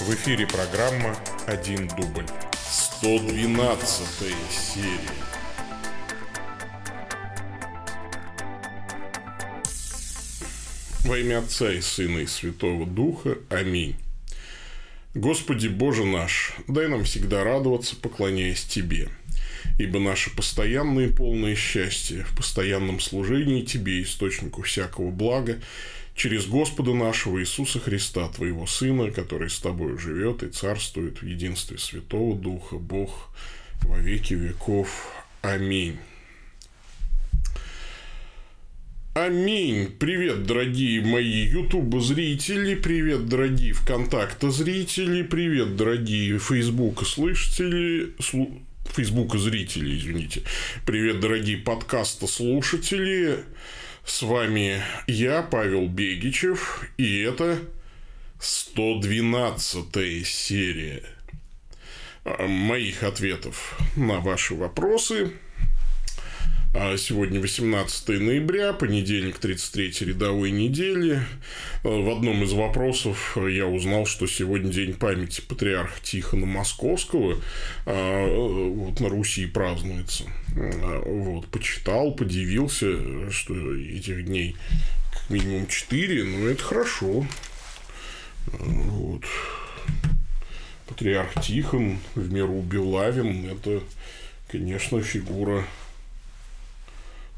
В эфире программа «Один дубль». 112 серия. Во имя Отца и Сына и Святого Духа. Аминь. Господи Боже наш, дай нам всегда радоваться, поклоняясь Тебе, ибо наше постоянное и полное счастье в постоянном служении Тебе, источнику всякого блага, через Господа нашего Иисуса Христа, Твоего Сына, который с Тобой живет и царствует в единстве Святого Духа, Бог во веки веков. Аминь. Аминь. Привет, дорогие мои YouTube-зрители, привет, дорогие ВКонтакте-зрители, привет, дорогие Facebook-слышатели, слу... Facebook-зрители, извините. Привет, дорогие подкаста-слушатели. С вами я, Павел Бегичев, и это 112 серия моих ответов на ваши вопросы. А сегодня 18 ноября, понедельник 33 рядовой недели. В одном из вопросов я узнал, что сегодня день памяти патриарха Тихона Московского а, вот, на Руси празднуется. А, вот, почитал, подивился, что этих дней как минимум 4, но это хорошо. Вот. Патриарх Тихон в меру Белавин – это, конечно, фигура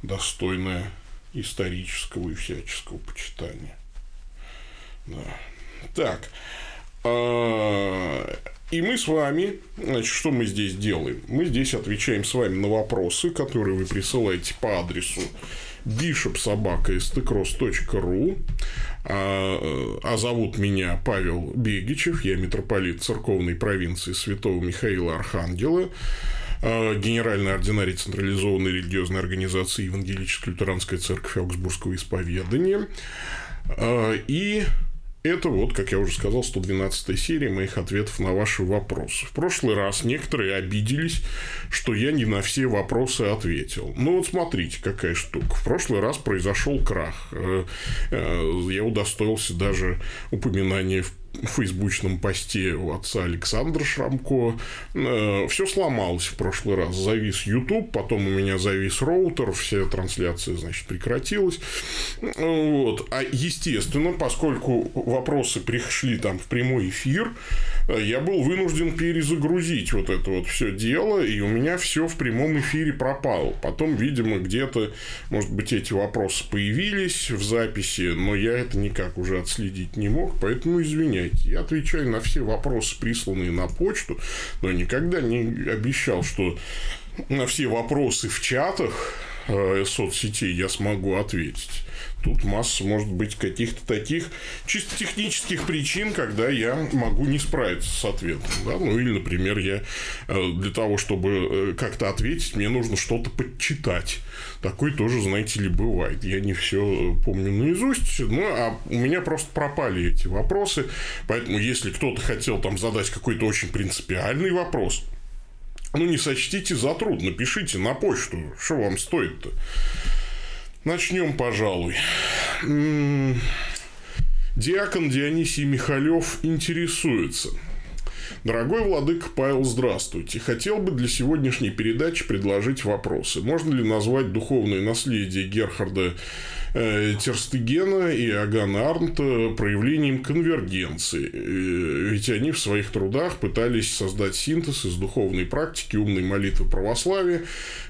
достойная исторического и всяческого почитания. Да. Так. А, и мы с вами, значит, что мы здесь делаем? Мы здесь отвечаем с вами на вопросы, которые вы присылаете по адресу bishopsobaka.stcross.ru а, а зовут меня Павел Бегичев, я митрополит церковной провинции Святого Михаила Архангела. А, генеральный ординарий централизованной религиозной организации Евангелическая лютеранская церковь Аугсбургского исповедания. А, и это вот, как я уже сказал, 112 серия моих ответов на ваши вопросы. В прошлый раз некоторые обиделись, что я не на все вопросы ответил. Ну вот смотрите, какая штука. В прошлый раз произошел крах. Э, э, я удостоился даже упоминания в фейсбучном посте у отца Александра Шрамко. Э, все сломалось в прошлый раз. Завис YouTube, потом у меня завис роутер, все трансляции, значит, прекратилась. Вот. А естественно, поскольку вопросы пришли там в прямой эфир, я был вынужден перезагрузить вот это вот все дело, и у меня все в прямом эфире пропало. Потом, видимо, где-то, может быть, эти вопросы появились в записи, но я это никак уже отследить не мог, поэтому извиняюсь знаете, я отвечаю на все вопросы, присланные на почту, но никогда не обещал, что на все вопросы в чатах э, соцсетей я смогу ответить. Тут масса, может быть, каких-то таких чисто технических причин, когда я могу не справиться с ответом. Да? Ну, или, например, я э, для того, чтобы э, как-то ответить, мне нужно что-то подчитать. Такое тоже, знаете ли, бывает. Я не все помню наизусть, ну, а у меня просто пропали эти вопросы. Поэтому, если кто-то хотел там задать какой-то очень принципиальный вопрос, ну, не сочтите за труд, напишите на почту, что вам стоит-то. Начнем, пожалуй. Диакон Дионисий Михалев интересуется. Дорогой владыка Павел, здравствуйте. Хотел бы для сегодняшней передачи предложить вопросы. Можно ли назвать духовное наследие Герхарда Терстегена и Агана Арнта проявлением конвергенции. Э, ведь они в своих трудах пытались создать синтез из духовной практики, умной молитвы православия,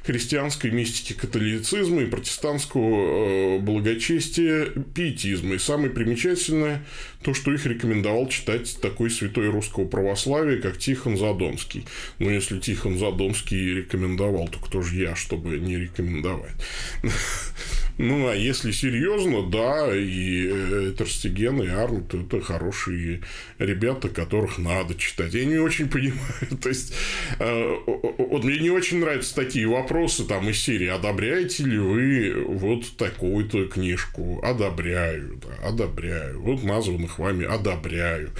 христианской мистики католицизма и протестантского э, благочестия пиетизма. И самое примечательное то, что их рекомендовал читать такой святой русского православия, как Тихон Задонский. Но если Тихон Задонский рекомендовал, то кто же я, чтобы не рекомендовать? Ну, а если серьезно, да, и э, Терстеген, и Арнт – это хорошие ребята, которых надо читать. Я не очень понимаю, то есть, э, вот мне не очень нравятся такие вопросы там из серии «Одобряете ли вы вот такую-то книжку?» Одобряю, да, одобряю. Вот названных вами одобряю.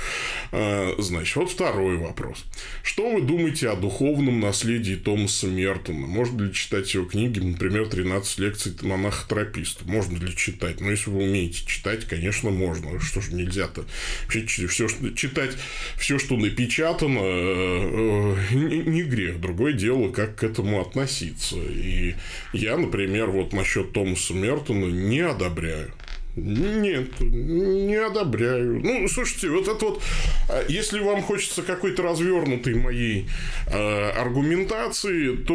Э, значит, вот второй вопрос. Что вы думаете о духовном наследии Томаса Мертона? Можно ли читать его книги, например, «13 лекций монаха европеисты. Можно ли читать? Но если вы умеете читать, конечно, можно. Что же нельзя-то? Вообще, все, что, читать все, что напечатано, э, э, не грех. Другое дело, как к этому относиться. И я, например, вот насчет Томаса Мертона не одобряю. Нет, не одобряю. Ну, слушайте, вот это вот, а, если вам хочется какой-то развернутой моей э, аргументации, то,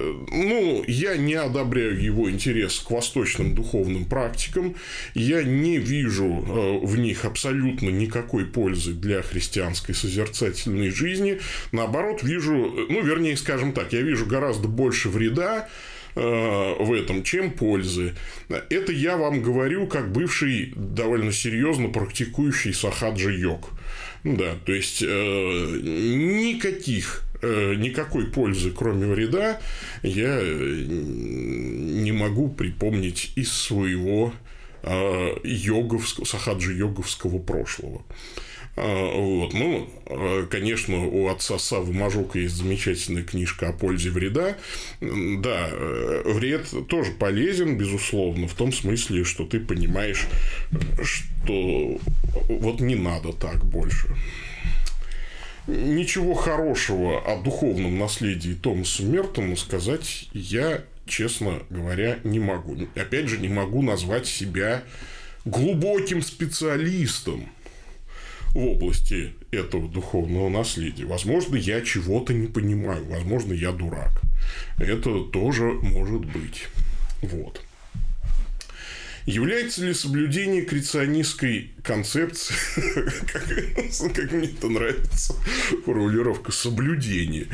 э, ну, я не одобряю его интерес к восточным духовным практикам. Я не вижу э, в них абсолютно никакой пользы для христианской созерцательной жизни. Наоборот, вижу, ну, вернее, скажем так, я вижу гораздо больше вреда, Э, в этом, чем пользы. Это я вам говорю как бывший довольно серьезно практикующий сахаджи-йог. Да, то есть, э, никаких э, никакой пользы, кроме вреда, я не могу припомнить из своего йоговского, сахаджи-йоговского прошлого. А, вот. Ну, а, конечно, у отца Савы Мажука есть замечательная книжка о пользе вреда. Да, э, вред тоже полезен, безусловно, в том смысле, что ты понимаешь, что вот не надо так больше. Ничего хорошего о духовном наследии Томаса Мертона сказать я, честно говоря, не могу. Опять же, не могу назвать себя глубоким специалистом в области этого духовного наследия. Возможно, я чего-то не понимаю, возможно, я дурак. Это тоже может быть. Вот. Является ли соблюдение креационистской концепции, как, как мне это нравится, формулировка соблюдение.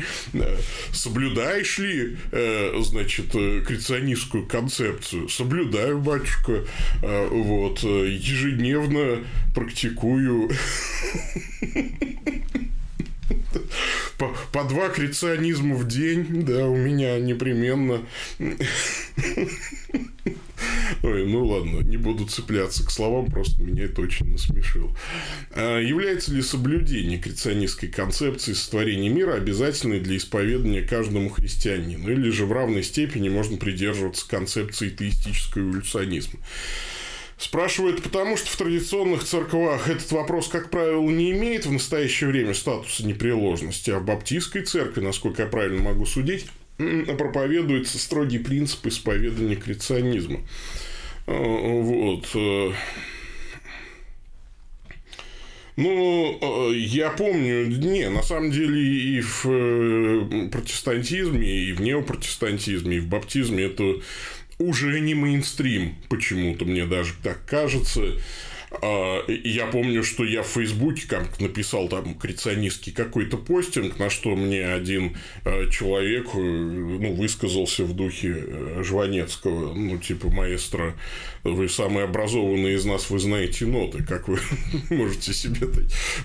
Соблюдаешь ли, э, значит, креационистскую концепцию? Соблюдаю, батюшка. Э, вот. Ежедневно практикую по, по два креационизма в день, да, у меня непременно. Ой, ну ладно, не буду цепляться к словам, просто меня это очень насмешило. А является ли соблюдение креационистской концепции сотворения мира обязательной для исповедания каждому христианину? Или же в равной степени можно придерживаться концепции теистического эволюционизма? Спрашивают потому, что в традиционных церквах этот вопрос, как правило, не имеет в настоящее время статуса непреложности, а в баптистской церкви, насколько я правильно могу судить, проповедуется строгий принцип исповедания креационизма. А, вот. Э. Ну, э, я помню, не, на самом деле и в э, протестантизме, и в неопротестантизме, и в баптизме это уже не мейнстрим, почему-то мне даже так кажется. А, я помню, что я в Фейсбуке как написал там креационистский какой-то постинг, на что мне один э, человек э, ну, высказался в духе э, Жванецкого, ну, типа, маэстро, вы самый образованный из нас, вы знаете ноты, как вы можете себе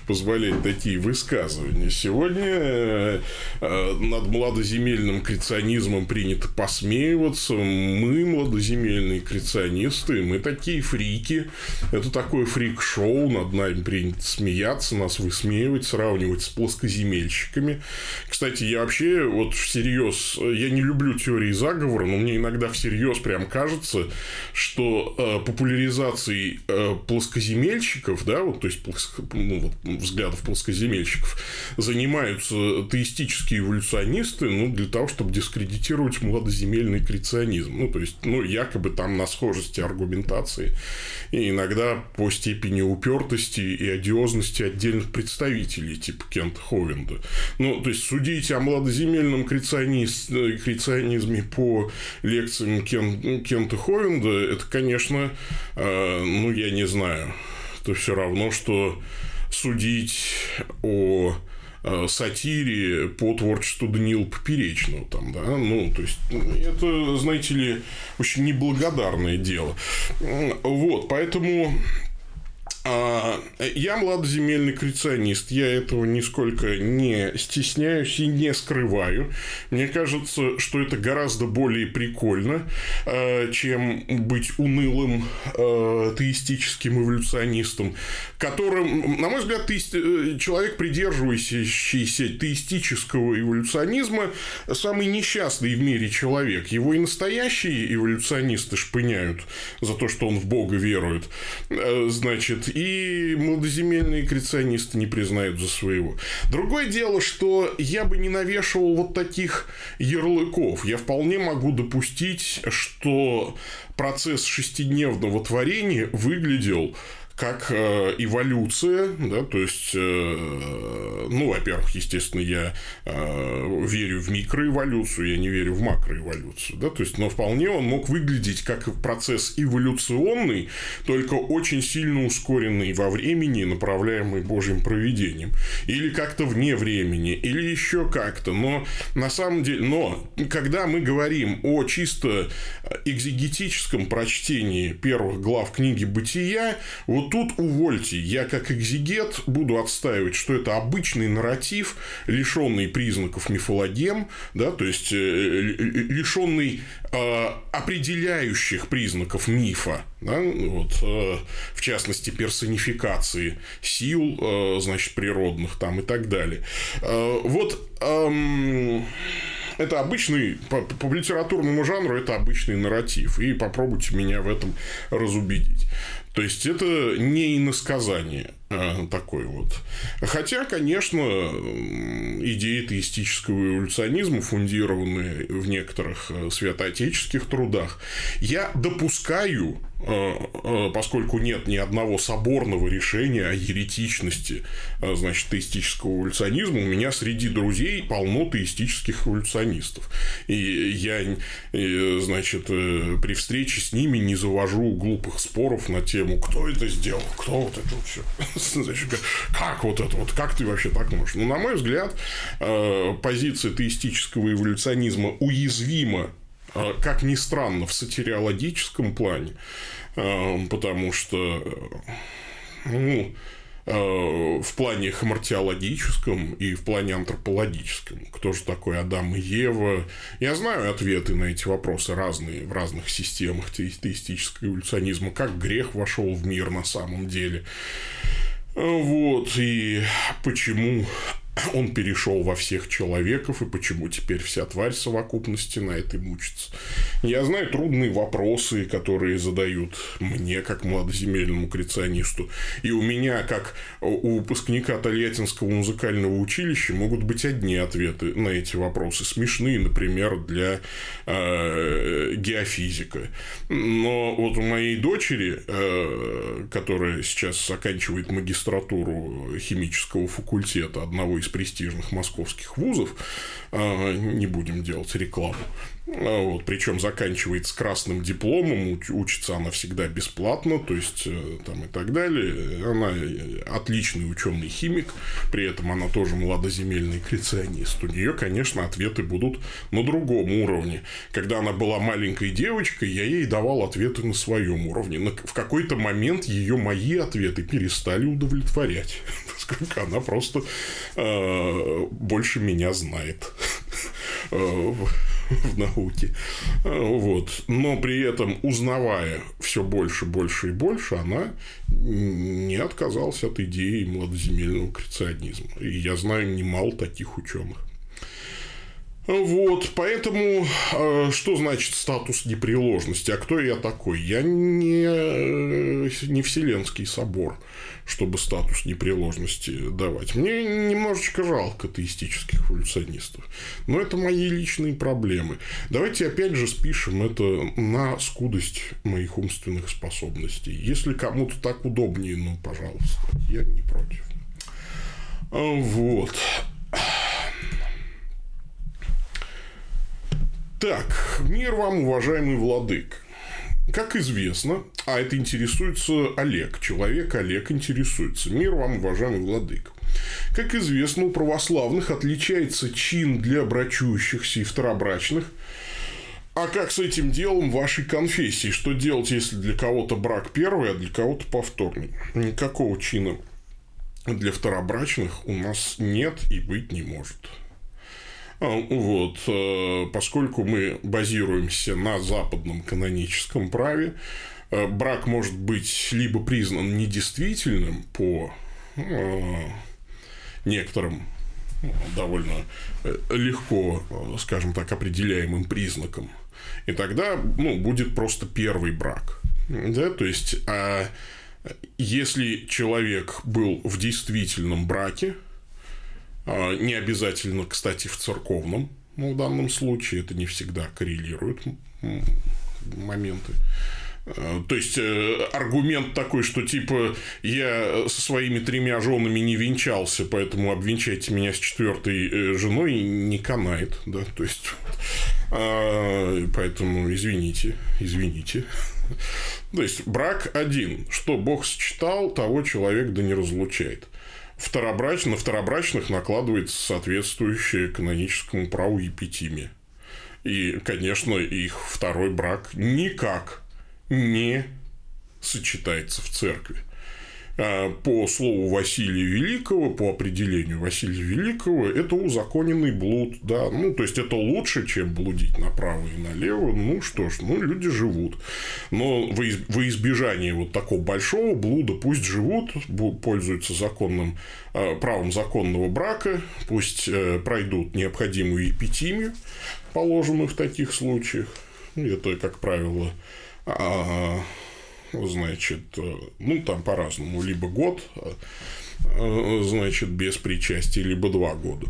позволять такие высказывания. Сегодня над младоземельным креационизмом принято посмеиваться, мы, младоземельные креационисты, мы такие фрики, это такой такое фрик-шоу, над нами принято смеяться, нас высмеивать, сравнивать с плоскоземельщиками. Кстати, я вообще вот всерьез, я не люблю теории заговора, но мне иногда всерьез прям кажется, что э, популяризацией э, плоскоземельщиков, да, вот, то есть плоско, ну, вот, взглядов плоскоземельщиков, занимаются теистические эволюционисты, ну, для того, чтобы дискредитировать младоземельный креационизм. Ну, то есть, ну, якобы там на схожести аргументации. И иногда по степени упертости и одиозности отдельных представителей, типа Кента Ховенда. Ну, то есть, судить о младоземельном креационизме по лекциям Кен, Кента Ховенда, это, конечно, э, ну, я не знаю, это все равно, что судить о э, сатире по творчеству Даниила Поперечного там, да, ну, то есть, это, знаете ли, очень неблагодарное дело. Вот, поэтому А, я младоземельный креационист, я этого нисколько не стесняюсь и не скрываю. Мне кажется, что это гораздо более прикольно, а, чем быть унылым а, теистическим эволюционистом, которым, на мой взгляд, э, человек, придерживающийся теистического эволюционизма, самый несчастный в мире человек. Его и настоящие эволюционисты шпыняют за то, что он в Бога верует. Значит, и молодоземельные креационисты не признают за своего. Другое дело, что я бы не навешивал вот таких ярлыков. Я вполне могу допустить, что процесс шестидневного творения выглядел как э, эволюция, да, то есть, э, ну, во-первых, естественно, я э, верю в микроэволюцию, я не верю в макроэволюцию, да, то есть, но вполне он мог выглядеть как процесс эволюционный, только очень сильно ускоренный во времени, направляемый Божьим проведением, или как-то вне времени, или еще как-то, но на самом деле, но когда мы говорим о чисто экзегетическом прочтении первых глав книги «Бытия», вот тут увольте, я как экзигет буду отстаивать, что это обычный нарратив, лишенный признаков мифологем, да, то есть э, лишенный э, определяющих признаков мифа, да, вот, э, в частности персонификации сил, э, значит, природных там и так далее. Э, вот эм, это обычный, по, по литературному жанру это обычный нарратив. И попробуйте меня в этом разубедить. То есть это не иносказание такой вот. Хотя, конечно, идеи теистического эволюционизма, фундированные в некоторых э, святоотеческих трудах, я допускаю, э, э, поскольку нет ни одного соборного решения о еретичности значит, теистического эволюционизма, у меня среди друзей полно теистических эволюционистов. И я, значит, при встрече с ними не завожу глупых споров на тему, кто это сделал, кто вот это все Значит, как вот это вот, как ты вообще так можешь? Ну, на мой взгляд, э, позиция теистического эволюционизма уязвима э, как ни странно, в сатириологическом плане, э, потому что ну, в плане хамартиологическом и в плане антропологическом. Кто же такой Адам и Ева? Я знаю ответы на эти вопросы разные в разных системах теистического эволюционизма. Как грех вошел в мир на самом деле? Вот, и почему он перешел во всех человеков, и почему теперь вся тварь совокупности на этой мучится. Я знаю трудные вопросы, которые задают мне, как младоземельному креационисту, и у меня, как у выпускника Тольяттинского музыкального училища, могут быть одни ответы на эти вопросы, смешные, например, для э, геофизика. Но вот у моей дочери, э, которая сейчас заканчивает магистратуру химического факультета одного из престижных московских вузов, а, не будем делать рекламу, а, вот, причем заканчивает с красным дипломом, учится она всегда бесплатно, то есть э, там и так далее. Она э, отличный ученый химик, при этом она тоже младоземельный креационист. У нее, конечно, ответы будут на другом уровне. Когда она была маленькой девочкой, я ей давал ответы на своем уровне. В какой-то момент ее мои ответы перестали удовлетворять, поскольку она просто э, больше меня знает. Э, в науке. Вот. Но при этом, узнавая все больше, больше и больше, она не отказалась от идеи младоземельного креационизма. И я знаю немало таких ученых. Вот, поэтому э, что значит статус непреложности? А кто я такой? Я не, э, не Вселенский собор чтобы статус непреложности давать. Мне немножечко жалко теистических эволюционистов. Но это мои личные проблемы. Давайте опять же спишем это на скудость моих умственных способностей. Если кому-то так удобнее, ну, пожалуйста, я не против. Вот. Так, мир вам, уважаемый владык. Как известно, а это интересуется Олег, человек Олег интересуется. Мир вам, уважаемый владык. Как известно, у православных отличается чин для брачующихся и второбрачных А как с этим делом вашей конфессии? Что делать, если для кого-то брак первый, а для кого-то повторный? Никакого чина для второбрачных у нас нет и быть не может. А, вот, э, поскольку мы базируемся на западном каноническом праве, э, брак может быть либо признан недействительным по э, некоторым довольно легко, скажем так, определяемым признакам. И тогда ну, будет просто первый брак. Да? То есть, а если человек был в действительном браке, не обязательно, кстати, в церковном, ну, в данном случае. Это не всегда коррелирует моменты. А, то есть э, аргумент такой, что типа я со своими тремя женами не венчался, поэтому обвенчайте меня с четвертой э, женой не канает, да, то есть а, поэтому извините, извините. То есть брак один, что Бог сочетал, того человек да не разлучает второбрач... на второбрачных накладывается соответствующее каноническому праву епитимия. И, конечно, их второй брак никак не сочетается в церкви. А, по слову Василия Великого, по определению Василия Великого, это узаконенный блуд, да, ну, то есть, это лучше, чем блудить направо и налево, ну, что ж, ну, люди живут, но во избежание вот такого большого блуда пусть живут, пользуются законным, а, правом законного брака, пусть э, пройдут необходимую эпитимию, положенную в таких случаях, это, как правило, а, значит, э, ну, там по-разному, либо год, э, значит, без причастия, либо два года.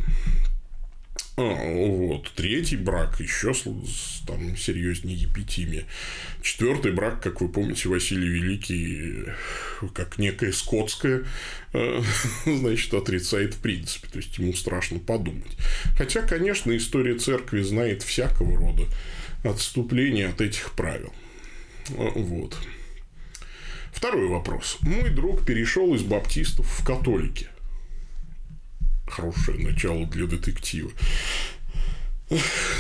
А, вот. Третий брак еще там серьезнее епитимия. Четвертый брак, как вы помните, Василий Великий, как некое скотское, э, значит, отрицает в принципе. То есть, ему страшно подумать. Хотя, конечно, история церкви знает всякого рода отступления от этих правил. Вот. Второй вопрос. Мой друг перешел из баптистов в католики. Хорошее начало для детектива.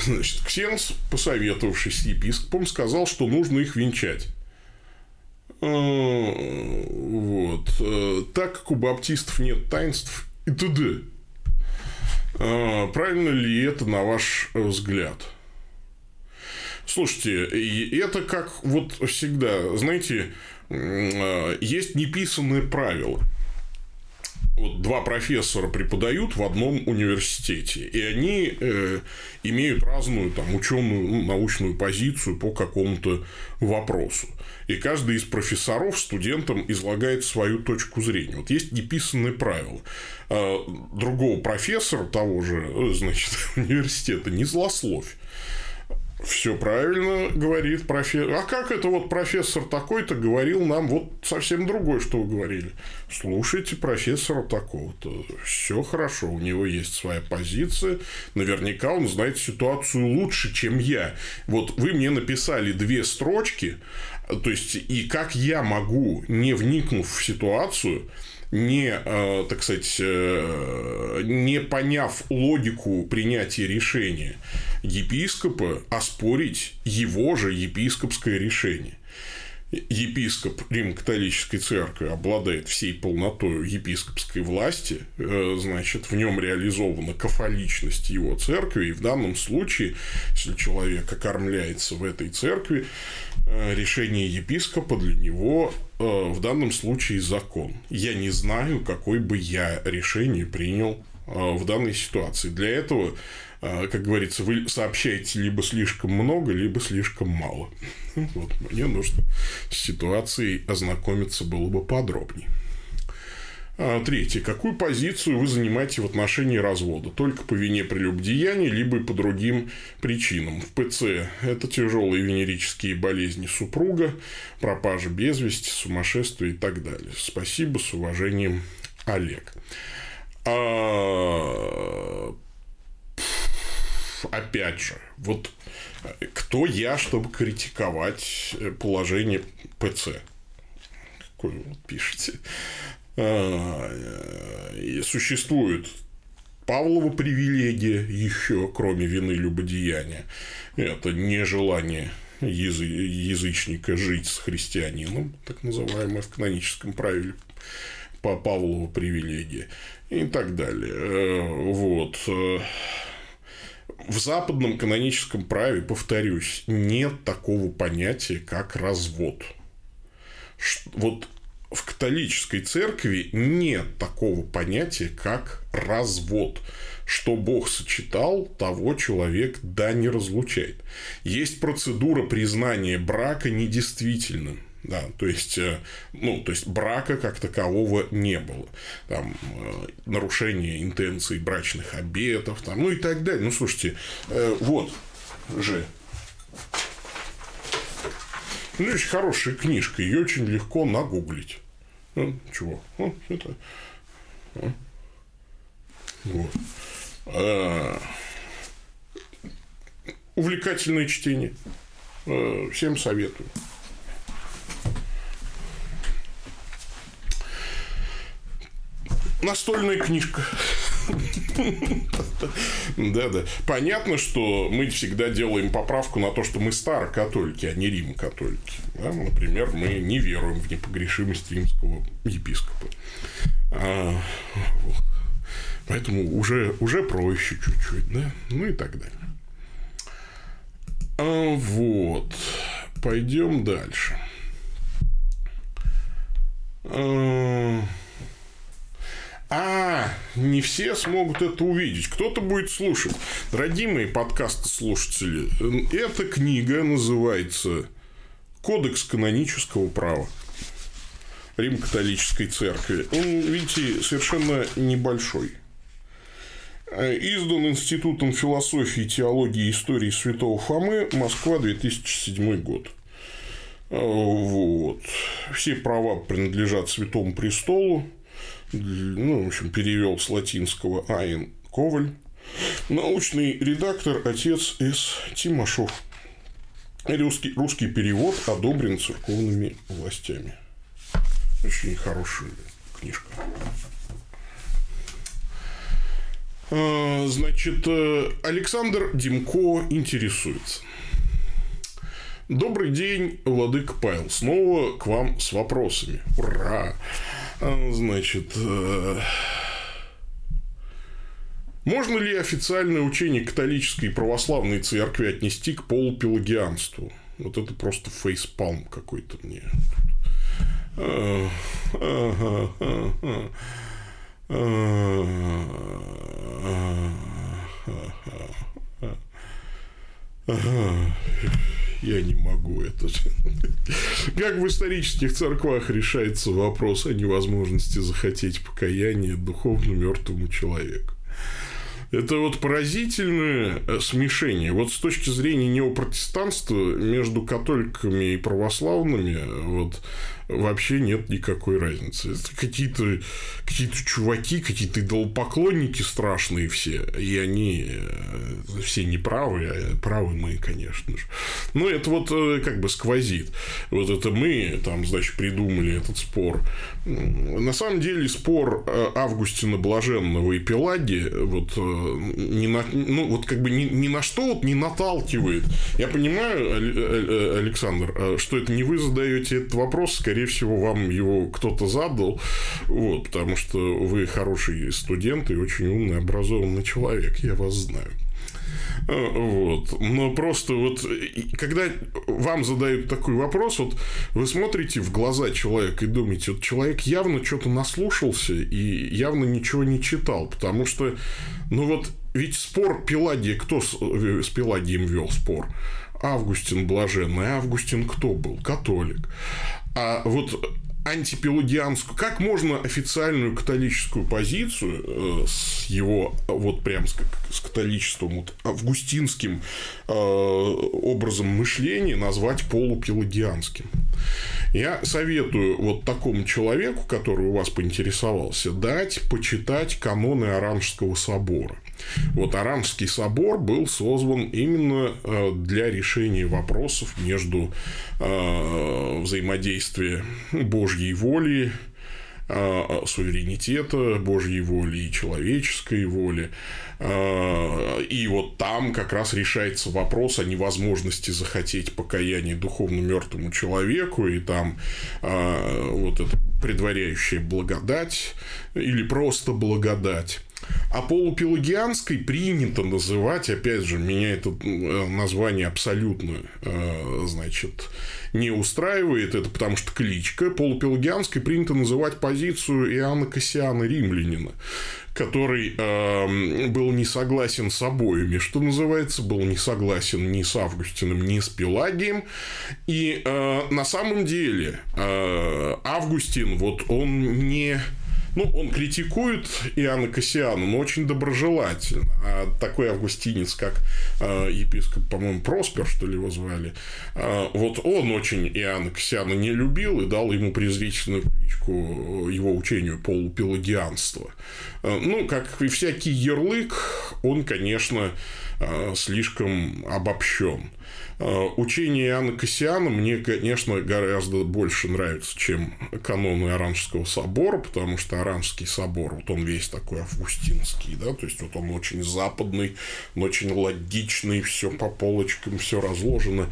Значит, Ксенс, посоветовавшись с епископом, сказал, что нужно их венчать. А, вот. Э, так как у баптистов нет таинств и т.д. А, правильно ли это, на ваш взгляд? Слушайте, это как вот всегда, знаете, есть неписанные правила. Вот два профессора преподают в одном университете, и они э, имеют разную там, ученую, ну, научную позицию по какому-то вопросу. И каждый из профессоров студентам излагает свою точку зрения. Вот есть неписанные правила. Э, другого профессора того же э, значит, университета не злословь. Все правильно говорит профессор. А как это вот профессор такой-то говорил нам вот совсем другое, что вы говорили? Слушайте профессора такого-то. Все хорошо, у него есть своя позиция. Наверняка он знает ситуацию лучше, чем я. Вот вы мне написали две строчки, то есть, и как я могу, не вникнув в ситуацию, не, э, так сказать, э, не поняв логику принятия решения епископа, оспорить его же епископское решение. Епископ Рим-католической церкви обладает всей полнотой епископской власти, э, значит, в нем реализована кафоличность его церкви, и в данном случае, если человек окормляется в этой церкви, решение епископа для него э, в данном случае закон. Я не знаю, какой бы я решение принял э, в данной ситуации. Для этого, как говорится, вы сообщаете либо слишком много, либо слишком мало. Вот, мне нужно с ситуацией ознакомиться было бы подробнее. А, третье. Какую позицию вы занимаете в отношении развода? Только по вине прелюбодеяния, либо по другим причинам. В ПЦ это тяжелые венерические болезни супруга, пропажа без вести, сумасшествие и так далее. Спасибо, с уважением, Олег. А... Опять же, вот кто я, чтобы критиковать положение ПЦ? Какое вы пишете? А, существует Павлова привилегия еще, кроме вины любодеяния. Это нежелание язы, язычника жить с христианином, так называемое в каноническом правиле по Павлову привилегия и так далее. Э, вот. В западном каноническом праве, повторюсь, нет такого понятия, как развод. Вот в католической церкви нет такого понятия, как развод. Что Бог сочетал, того человек да не разлучает. Есть процедура признания брака недействительным. Да, то есть, э, ну, то есть брака как такового не было. Там э, нарушение интенций брачных обетов, там, ну и так далее. Ну, слушайте, э, вот же. Ну, очень хорошая книжка, ее очень легко нагуглить. Ну, чего? Ну, это. А. Вот. А... Увлекательное чтение. А, всем советую. Настольная книжка. Да-да. Понятно, что мы всегда делаем поправку на то, что мы старокатолики, а не рим-католики. Да? Например, мы не веруем в непогрешимость римского епископа. А, вот. Поэтому уже, уже проще чуть-чуть, да? Ну и так далее. А, вот. Пойдем дальше. А, а, не все смогут это увидеть. Кто-то будет слушать. Мои подкасты слушатели, эта книга называется «Кодекс канонического права». Рим-католической церкви. Он, видите, совершенно небольшой. Издан Институтом философии, теологии и истории Святого Фомы, Москва, 2007 год. Вот. Все права принадлежат Святому Престолу ну, в общем, перевел с латинского Айн Коваль, научный редактор отец С. Тимошов. Русский, русский перевод одобрен церковными властями. Очень хорошая книжка. А, значит, э, Александр Димко интересуется. Добрый день, Владык Павел. Снова к вам с вопросами. Ура! Значит, э, можно ли официальное учение католической и православной церкви отнести к полупелагианству? Вот это просто фейспалм какой-то мне. Я не могу это. Как в исторических церквах решается вопрос о невозможности захотеть покаяния духовно мертвому человеку. Это вот поразительное э, смешение. Вот с точки зрения неопротестанства между католиками и православными вот, вообще нет никакой разницы. Это какие-то какие чуваки, какие-то идолопоклонники страшные все. И они э, все неправы, а правы мы, конечно же. Но это вот э, как бы сквозит. Вот это мы там, значит, придумали этот спор. На самом деле спор Августина Блаженного и Пелаги вот ни на, ну, вот как бы ни, ни на что вот не наталкивает. Я понимаю, э, э, Александр, э, что это не вы задаете этот вопрос, скорее всего, вам его кто-то задал, вот, потому что вы хороший студент и очень умный, образованный человек, я вас знаю. Вот. Но просто вот, когда вам задают такой вопрос, вот вы смотрите в глаза человека и думаете, вот человек явно что-то наслушался и явно ничего не читал, потому что, ну вот, ведь спор Пелагия, кто с, с Пелагием вел спор? Августин Блаженный. Августин кто был? Католик. А вот антипелагианскую, как можно официальную католическую позицию э, с его вот прям с, с католичеством, вот, августинским э, образом мышления назвать полупелагианским? Я советую вот такому человеку, который у вас поинтересовался, дать почитать каноны Оранжского собора. Вот Оранжский собор был создан именно э, для решения вопросов между э, взаимодействия Божьей воли суверенитета Божьей воли и человеческой воли. А, и вот там как раз решается вопрос о невозможности захотеть покаяния духовно мертвому человеку, и там вот это предваряющая благодать или просто благодать. А полупелагианской принято называть, опять же, меня это название абсолютно, э, значит, не устраивает, это потому что кличка. Полупелагианской принято называть позицию Иоанна Кассиана Римлянина, который э, был не согласен с обоими, что называется, был не согласен ни с Августином, ни с Пелагием. И э, на самом деле э, Августин, вот он не ну, он критикует Иоанна Кассиана, но очень доброжелательно. А такой августинец, как э, епископ, по-моему, Проспер, что ли, его звали, э, вот он очень Иоанна Кассиана не любил и дал ему презрительную кличку его учению полупелагианства. Э, ну, как и всякий ярлык, он, конечно, э, слишком обобщен. Э, учение Иоанна Кассиана мне, конечно, гораздо больше нравится, чем каноны Оранжского собора, потому что Оранжский собор, вот он весь такой августинский, да, то есть вот он очень западный, очень логичный, все по полочкам, все разложено.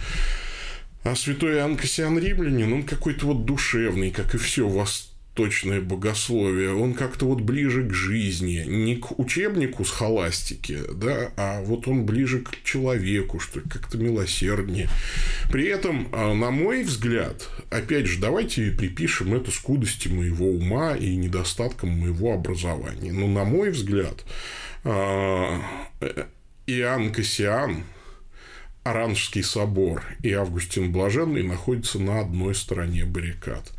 А святой Иоанн Кассиан Римлянин, он какой-то вот душевный, как и все вас точное богословие, он как-то вот ближе к жизни, не к учебнику с холастики, да, а вот он ближе к человеку, что как-то милосерднее. При этом, а, на мой взгляд, опять же, давайте припишем это скудости моего ума и недостаткам моего образования. Но, на мой взгляд, а, Иоанн Кассиан, Оранжский собор и Августин Блаженный находятся на одной стороне баррикад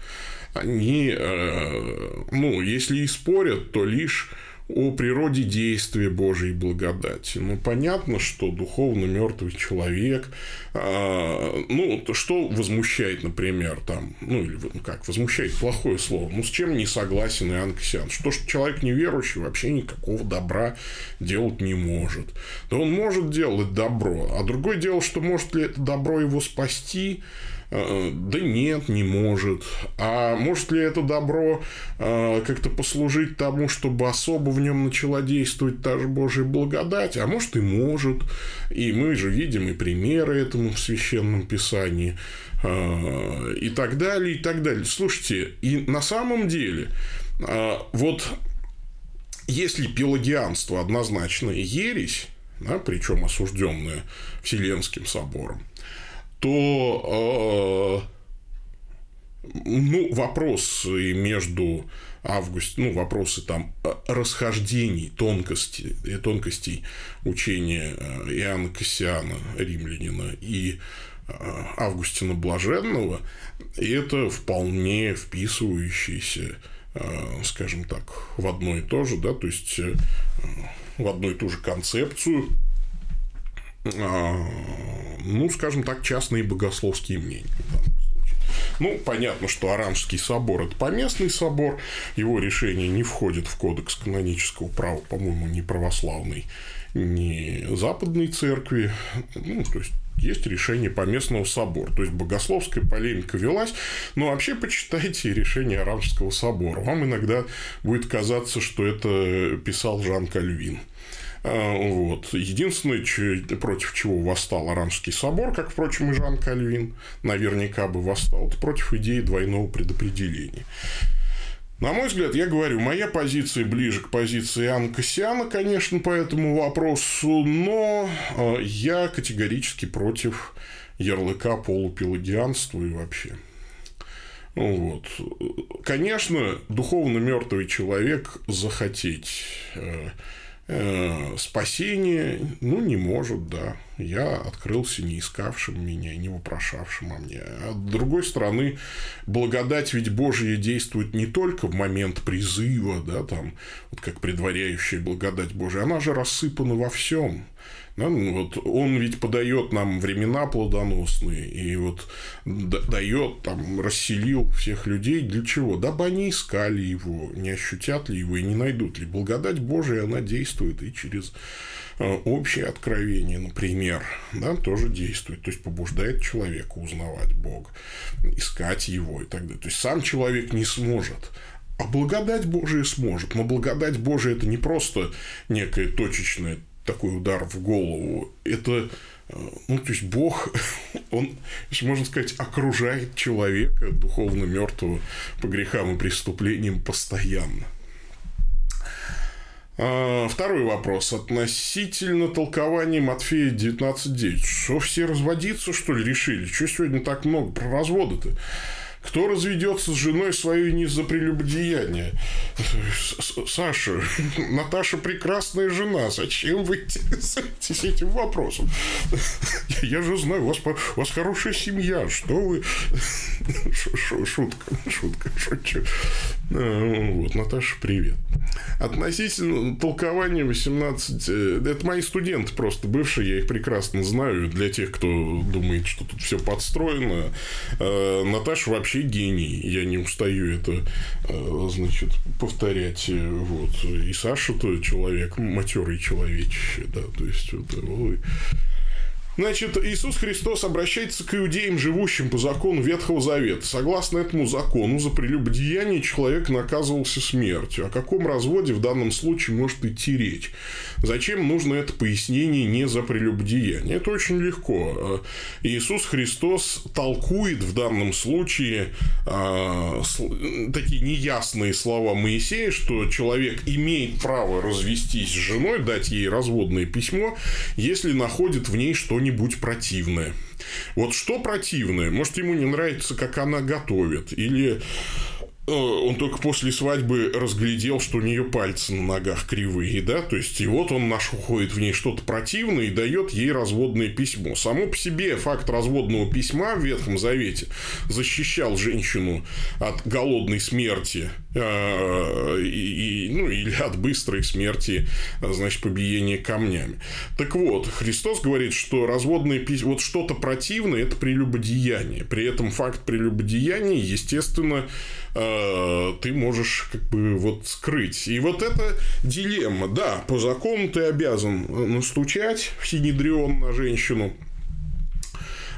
они, э, ну, если и спорят, то лишь о природе действия Божьей благодати. Ну, понятно, что духовно мертвый человек, э, ну, что возмущает, например, там, ну, или ну, как, возмущает плохое слово, ну, с чем не согласен Иоанн Кассиан? Что, что человек неверующий вообще никакого добра делать не может. Да он может делать добро, а другое дело, что может ли это добро его спасти, да нет, не может. А может ли это добро э, как-то послужить тому, чтобы особо в нем начала действовать та же Божья благодать? А может и может. И мы же видим и примеры этому в Священном Писании э, и так далее, и так далее. Слушайте, и на самом деле вот если пелагианство однозначно ересь, да, причем осужденное Вселенским собором, то э, ну, вопросы между август, ну, вопросы там э, расхождений, тонкостей, э, тонкостей учения Иоанна Кассиана, римлянина, и Августина Блаженного, это вполне вписывающиеся, скажем так, в одно и то же, да, то есть в одну и ту же концепцию. а, ну, скажем так, частные богословские мнения. Ну, понятно, что Оранжский собор – это поместный собор, его решение не входит в кодекс канонического права, по-моему, ни православной, ни западной церкви. Ну, то есть, есть решение поместного собора. То есть, богословская полемика велась, но вообще почитайте решение Оранжского собора. Вам иногда будет казаться, что это писал Жан Кальвин. А, вот. Единственное, против чего восстал Оранжский собор, как, впрочем, и Жан Кальвин, наверняка бы восстал, это против идеи двойного предопределения. На мой взгляд, я говорю, моя позиция ближе к позиции Иоанна Кассиана, конечно, по этому вопросу, но а, я категорически против ярлыка полупелагианства и вообще. Вот. Конечно, духовно мертвый человек захотеть э, спасение, ну, не может, да. Я открылся не искавшим меня, не вопрошавшим о мне. А с другой стороны, благодать ведь Божья действует не только в момент призыва, да, там, вот как предваряющая благодать Божия, она же рассыпана во всем. Да, ну, вот он ведь подает нам времена плодоносные и вот дает там расселил всех людей для чего? Дабы они искали его, не ощутят ли его и не найдут ли. Благодать Божия она действует и через э, общее откровение, например, да, тоже действует, то есть побуждает человека узнавать Бога, искать его и так далее. То есть сам человек не сможет А благодать Божия сможет. Но благодать Божия – это не просто некое точечное такой удар в голову. Это э, ну, то есть Бог, он, можно сказать, окружает человека, духовно мертвого, по грехам и преступлениям постоянно. А, второй вопрос относительно толкования Матфея 19.9. Что все разводиться, что ли, решили? Что сегодня так много про разводы-то? Кто разведется с женой своей не за прелюбодеяние? Саша, Наташа прекрасная жена. Зачем вы интересуетесь этим вопросом? Я же знаю, у вас, у вас хорошая семья. Что вы... Шутка, шутка, шучу. А, вот, Наташа, привет. Относительно толкования 18... Э, это мои студенты просто бывшие, я их прекрасно знаю. Для тех, кто думает, что тут все подстроено. А, Наташа вообще вообще гений. Я не устаю это, э, значит, повторять. Вот. И Саша-то человек, матерый человечище, да, то есть, вот, ой, Значит, Иисус Христос обращается к иудеям, живущим по закону Ветхого Завета. Согласно этому закону, за прелюбодеяние человек наказывался смертью. О каком разводе в данном случае может идти речь? Зачем нужно это пояснение не за прелюбодеяние? Это очень легко. Иисус Христос толкует в данном случае э, такие неясные слова Моисея, что человек имеет право развестись с женой, дать ей разводное письмо, если находит в ней что-нибудь что-нибудь противное. Вот что противное? Может, ему не нравится, как она готовит, или Э, он только после свадьбы разглядел, что у нее пальцы на ногах кривые, да, то есть, и вот он находит в ней что-то противное и дает ей разводное письмо. Само по себе факт разводного письма в Ветхом Завете защищал женщину от голодной смерти и, и, ну, или от быстрой смерти, значит, побиения камнями. Так вот, Христос говорит, что разводное письмо, вот что-то противное – это прелюбодеяние. При этом факт прелюбодеяния, естественно, Э, ты можешь как бы вот скрыть. И вот эта дилемма. Да, по закону ты обязан настучать в синедрион на женщину,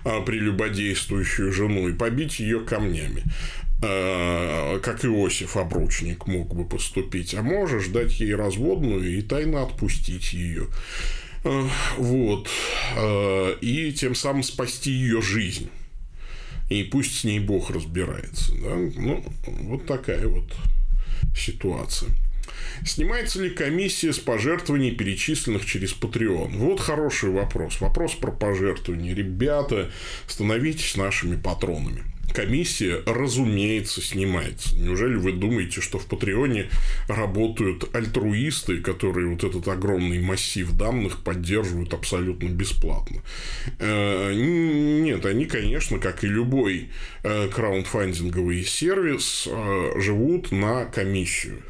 а, прелюбодействующую жену и побить ее камнями э, как Иосиф обручник мог бы поступить, а можешь дать ей разводную и тайно отпустить ее. Э, вот. И тем самым спасти ее жизнь и пусть с ней Бог разбирается. Да? Ну, вот такая вот ситуация. Снимается ли комиссия с пожертвований, перечисленных через Patreon? Вот хороший вопрос. Вопрос про пожертвования. Ребята, становитесь нашими патронами комиссия, разумеется, снимается. Неужели вы думаете, что в Патреоне работают альтруисты, которые вот этот огромный массив данных поддерживают абсолютно бесплатно? Э, нет, они, конечно, как и любой э, краундфандинговый сервис, э, живут на комиссию,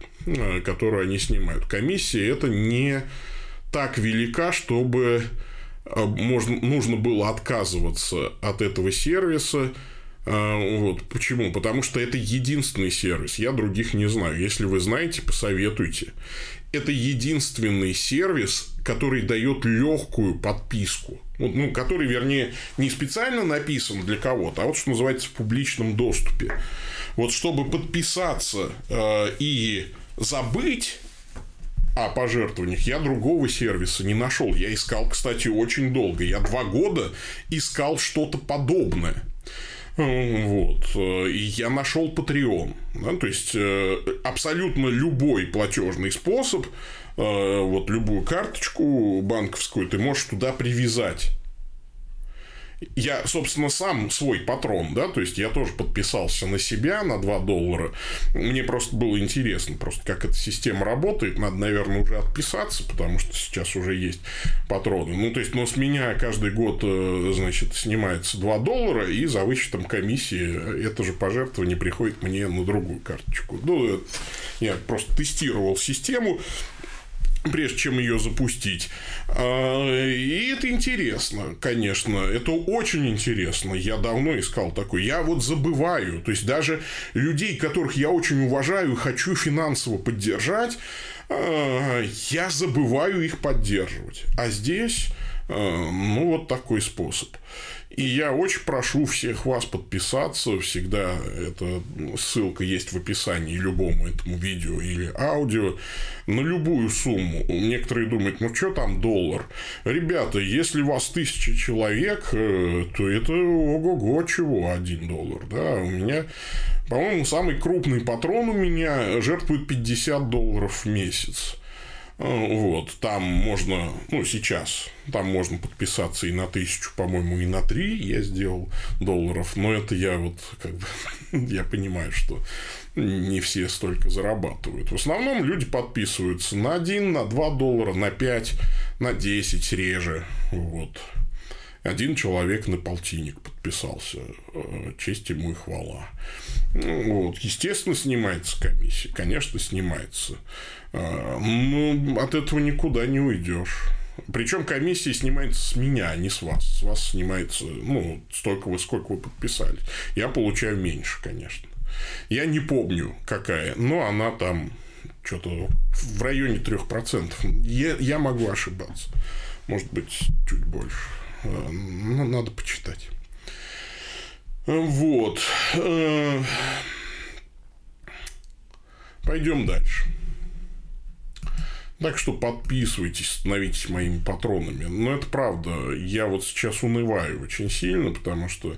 которую они снимают. Комиссия – это не так велика, чтобы можно, нужно было отказываться от этого сервиса вот. Почему? Потому что это единственный сервис. Я других не знаю. Если вы знаете, посоветуйте. Это единственный сервис, который дает легкую подписку. Ну, который, вернее, не специально написан для кого-то, а вот что называется в публичном доступе. Вот чтобы подписаться э, и забыть о пожертвованиях я другого сервиса не нашел. Я искал, кстати, очень долго. Я два года искал что-то подобное. Вот. И я нашел Patreon. Да? То есть, э, абсолютно любой платежный способ, э, вот любую карточку банковскую ты можешь туда привязать я, собственно, сам свой патрон, да, то есть я тоже подписался на себя на 2 доллара. Мне просто было интересно, просто как эта система работает. Надо, наверное, уже отписаться, потому что сейчас уже есть патроны. Ну, то есть, но с меня каждый год, э, значит, снимается 2 доллара, и за вычетом комиссии это же пожертвование приходит мне на другую карточку. Ну, я просто тестировал систему, прежде чем ее запустить. А, и это интересно, конечно. Это очень интересно. Я давно искал такой. Я вот забываю. То есть, даже людей, которых я очень уважаю и хочу финансово поддержать, а, я забываю их поддерживать. А здесь, а, ну, вот такой способ. И я очень прошу всех вас подписаться. Всегда эта ссылка есть в описании любому этому видео или аудио на любую сумму. Некоторые думают, ну что там доллар? Ребята, если вас тысяча человек, э, то это ого-го чего один доллар. Да? У меня, по-моему, самый крупный патрон у меня жертвует 50 долларов в месяц. Э, вот, там можно, ну, сейчас, там можно подписаться и на тысячу, по-моему, и на три я сделал долларов, но это я вот, как бы, я понимаю, что не все столько зарабатывают. В основном люди подписываются на один, на два доллара, на пять, на десять реже, вот. Один человек на полтинник подписался. Э, честь ему и хвала. Ну, вот. Естественно, снимается комиссия. Конечно, снимается. Э, ну, от этого никуда не уйдешь. Причем комиссия снимается с меня, а не с вас. С вас снимается, ну, столько вы, сколько вы подписали. Я получаю меньше, конечно. Я не помню, какая, но она там что-то в районе 3%. Я, я могу ошибаться. Может быть, чуть больше. Ну, надо почитать. Вот. Э, пойдем дальше. Так что подписывайтесь, становитесь моими патронами. Но это правда. Я вот сейчас унываю очень сильно, потому что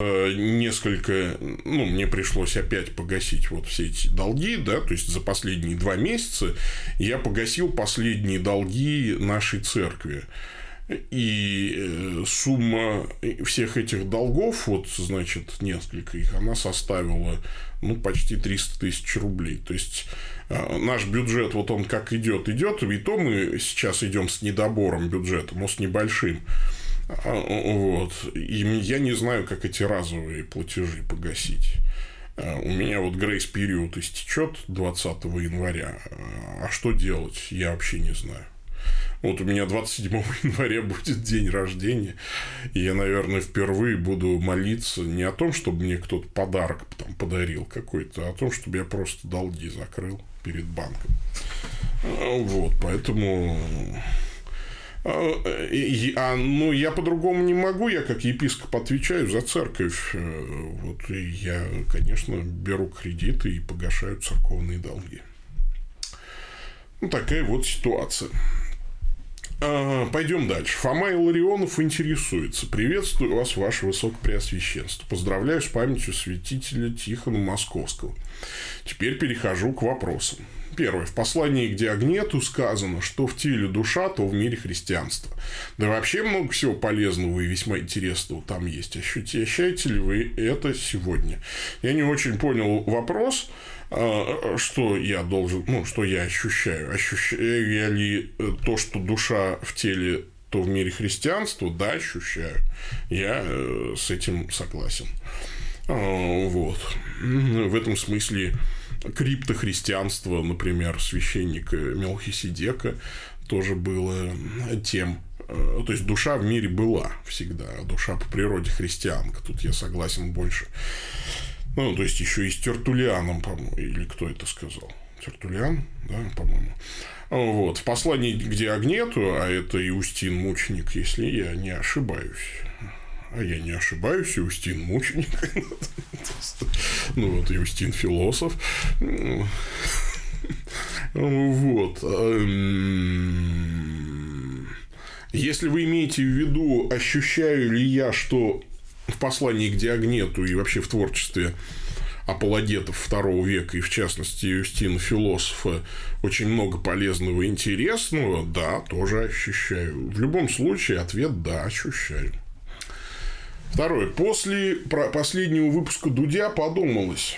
э, несколько, ну, мне пришлось опять погасить вот все эти долги, да, то есть за последние два месяца я погасил последние долги нашей церкви. И э, сумма всех этих долгов, вот, значит, несколько их, она составила, ну, почти 300 тысяч рублей. То есть, э, наш бюджет, вот он как идет, идет, и то мы сейчас идем с недобором бюджета, но с небольшим. А, вот. И я не знаю, как эти разовые платежи погасить. Э, у меня вот грейс период истечет 20 января. А что делать, я вообще не знаю. Вот у меня 27 января будет день рождения, и я, наверное, впервые буду молиться не о том, чтобы мне кто-то подарок там подарил какой-то, а о том, чтобы я просто долги закрыл перед банком. Вот, поэтому... А, а, ну, я по-другому не могу, я как епископ отвечаю за церковь. Э, вот, и я, конечно, беру кредиты и погашаю церковные долги. Ну, такая вот ситуация. Пойдем дальше. Фома Илларионов интересуется. Приветствую вас, ваше высокопреосвященство. Поздравляю с памятью святителя Тихона Московского. Теперь перехожу к вопросам. Первое. В послании к Диагнету сказано, что в теле душа, то в мире христианство. Да вообще много всего полезного и весьма интересного там есть. Ощущаете ли вы это сегодня? Я не очень понял вопрос. Что я должен, ну, что я ощущаю? Ощущаю я ли э, то, что душа в теле то в мире христианства, да, ощущаю. Я э, с этим согласен. А, вот. В этом смысле криптохристианство, например, священника Мелхиседека тоже было тем, э, то есть душа в мире была всегда, а душа по природе христианка. Тут я согласен больше ну, то есть, еще и с Тертулианом, по-моему, или кто это сказал? Тертулиан, да, по-моему. Вот. В послании к Диагнету, а это Иустин Мученик, если я не ошибаюсь. А я не ошибаюсь, Иустин Мученик. Ну, вот Иустин Философ. Вот. Эм, если вы имеете в виду, ощущаю ли я, что в послании к Диагнету и вообще в творчестве апологетов второго века, и в частности Юстина философа, очень много полезного и интересного, да, тоже ощущаю. В любом случае, ответ – да, ощущаю. Второе. После последнего выпуска Дудя подумалось.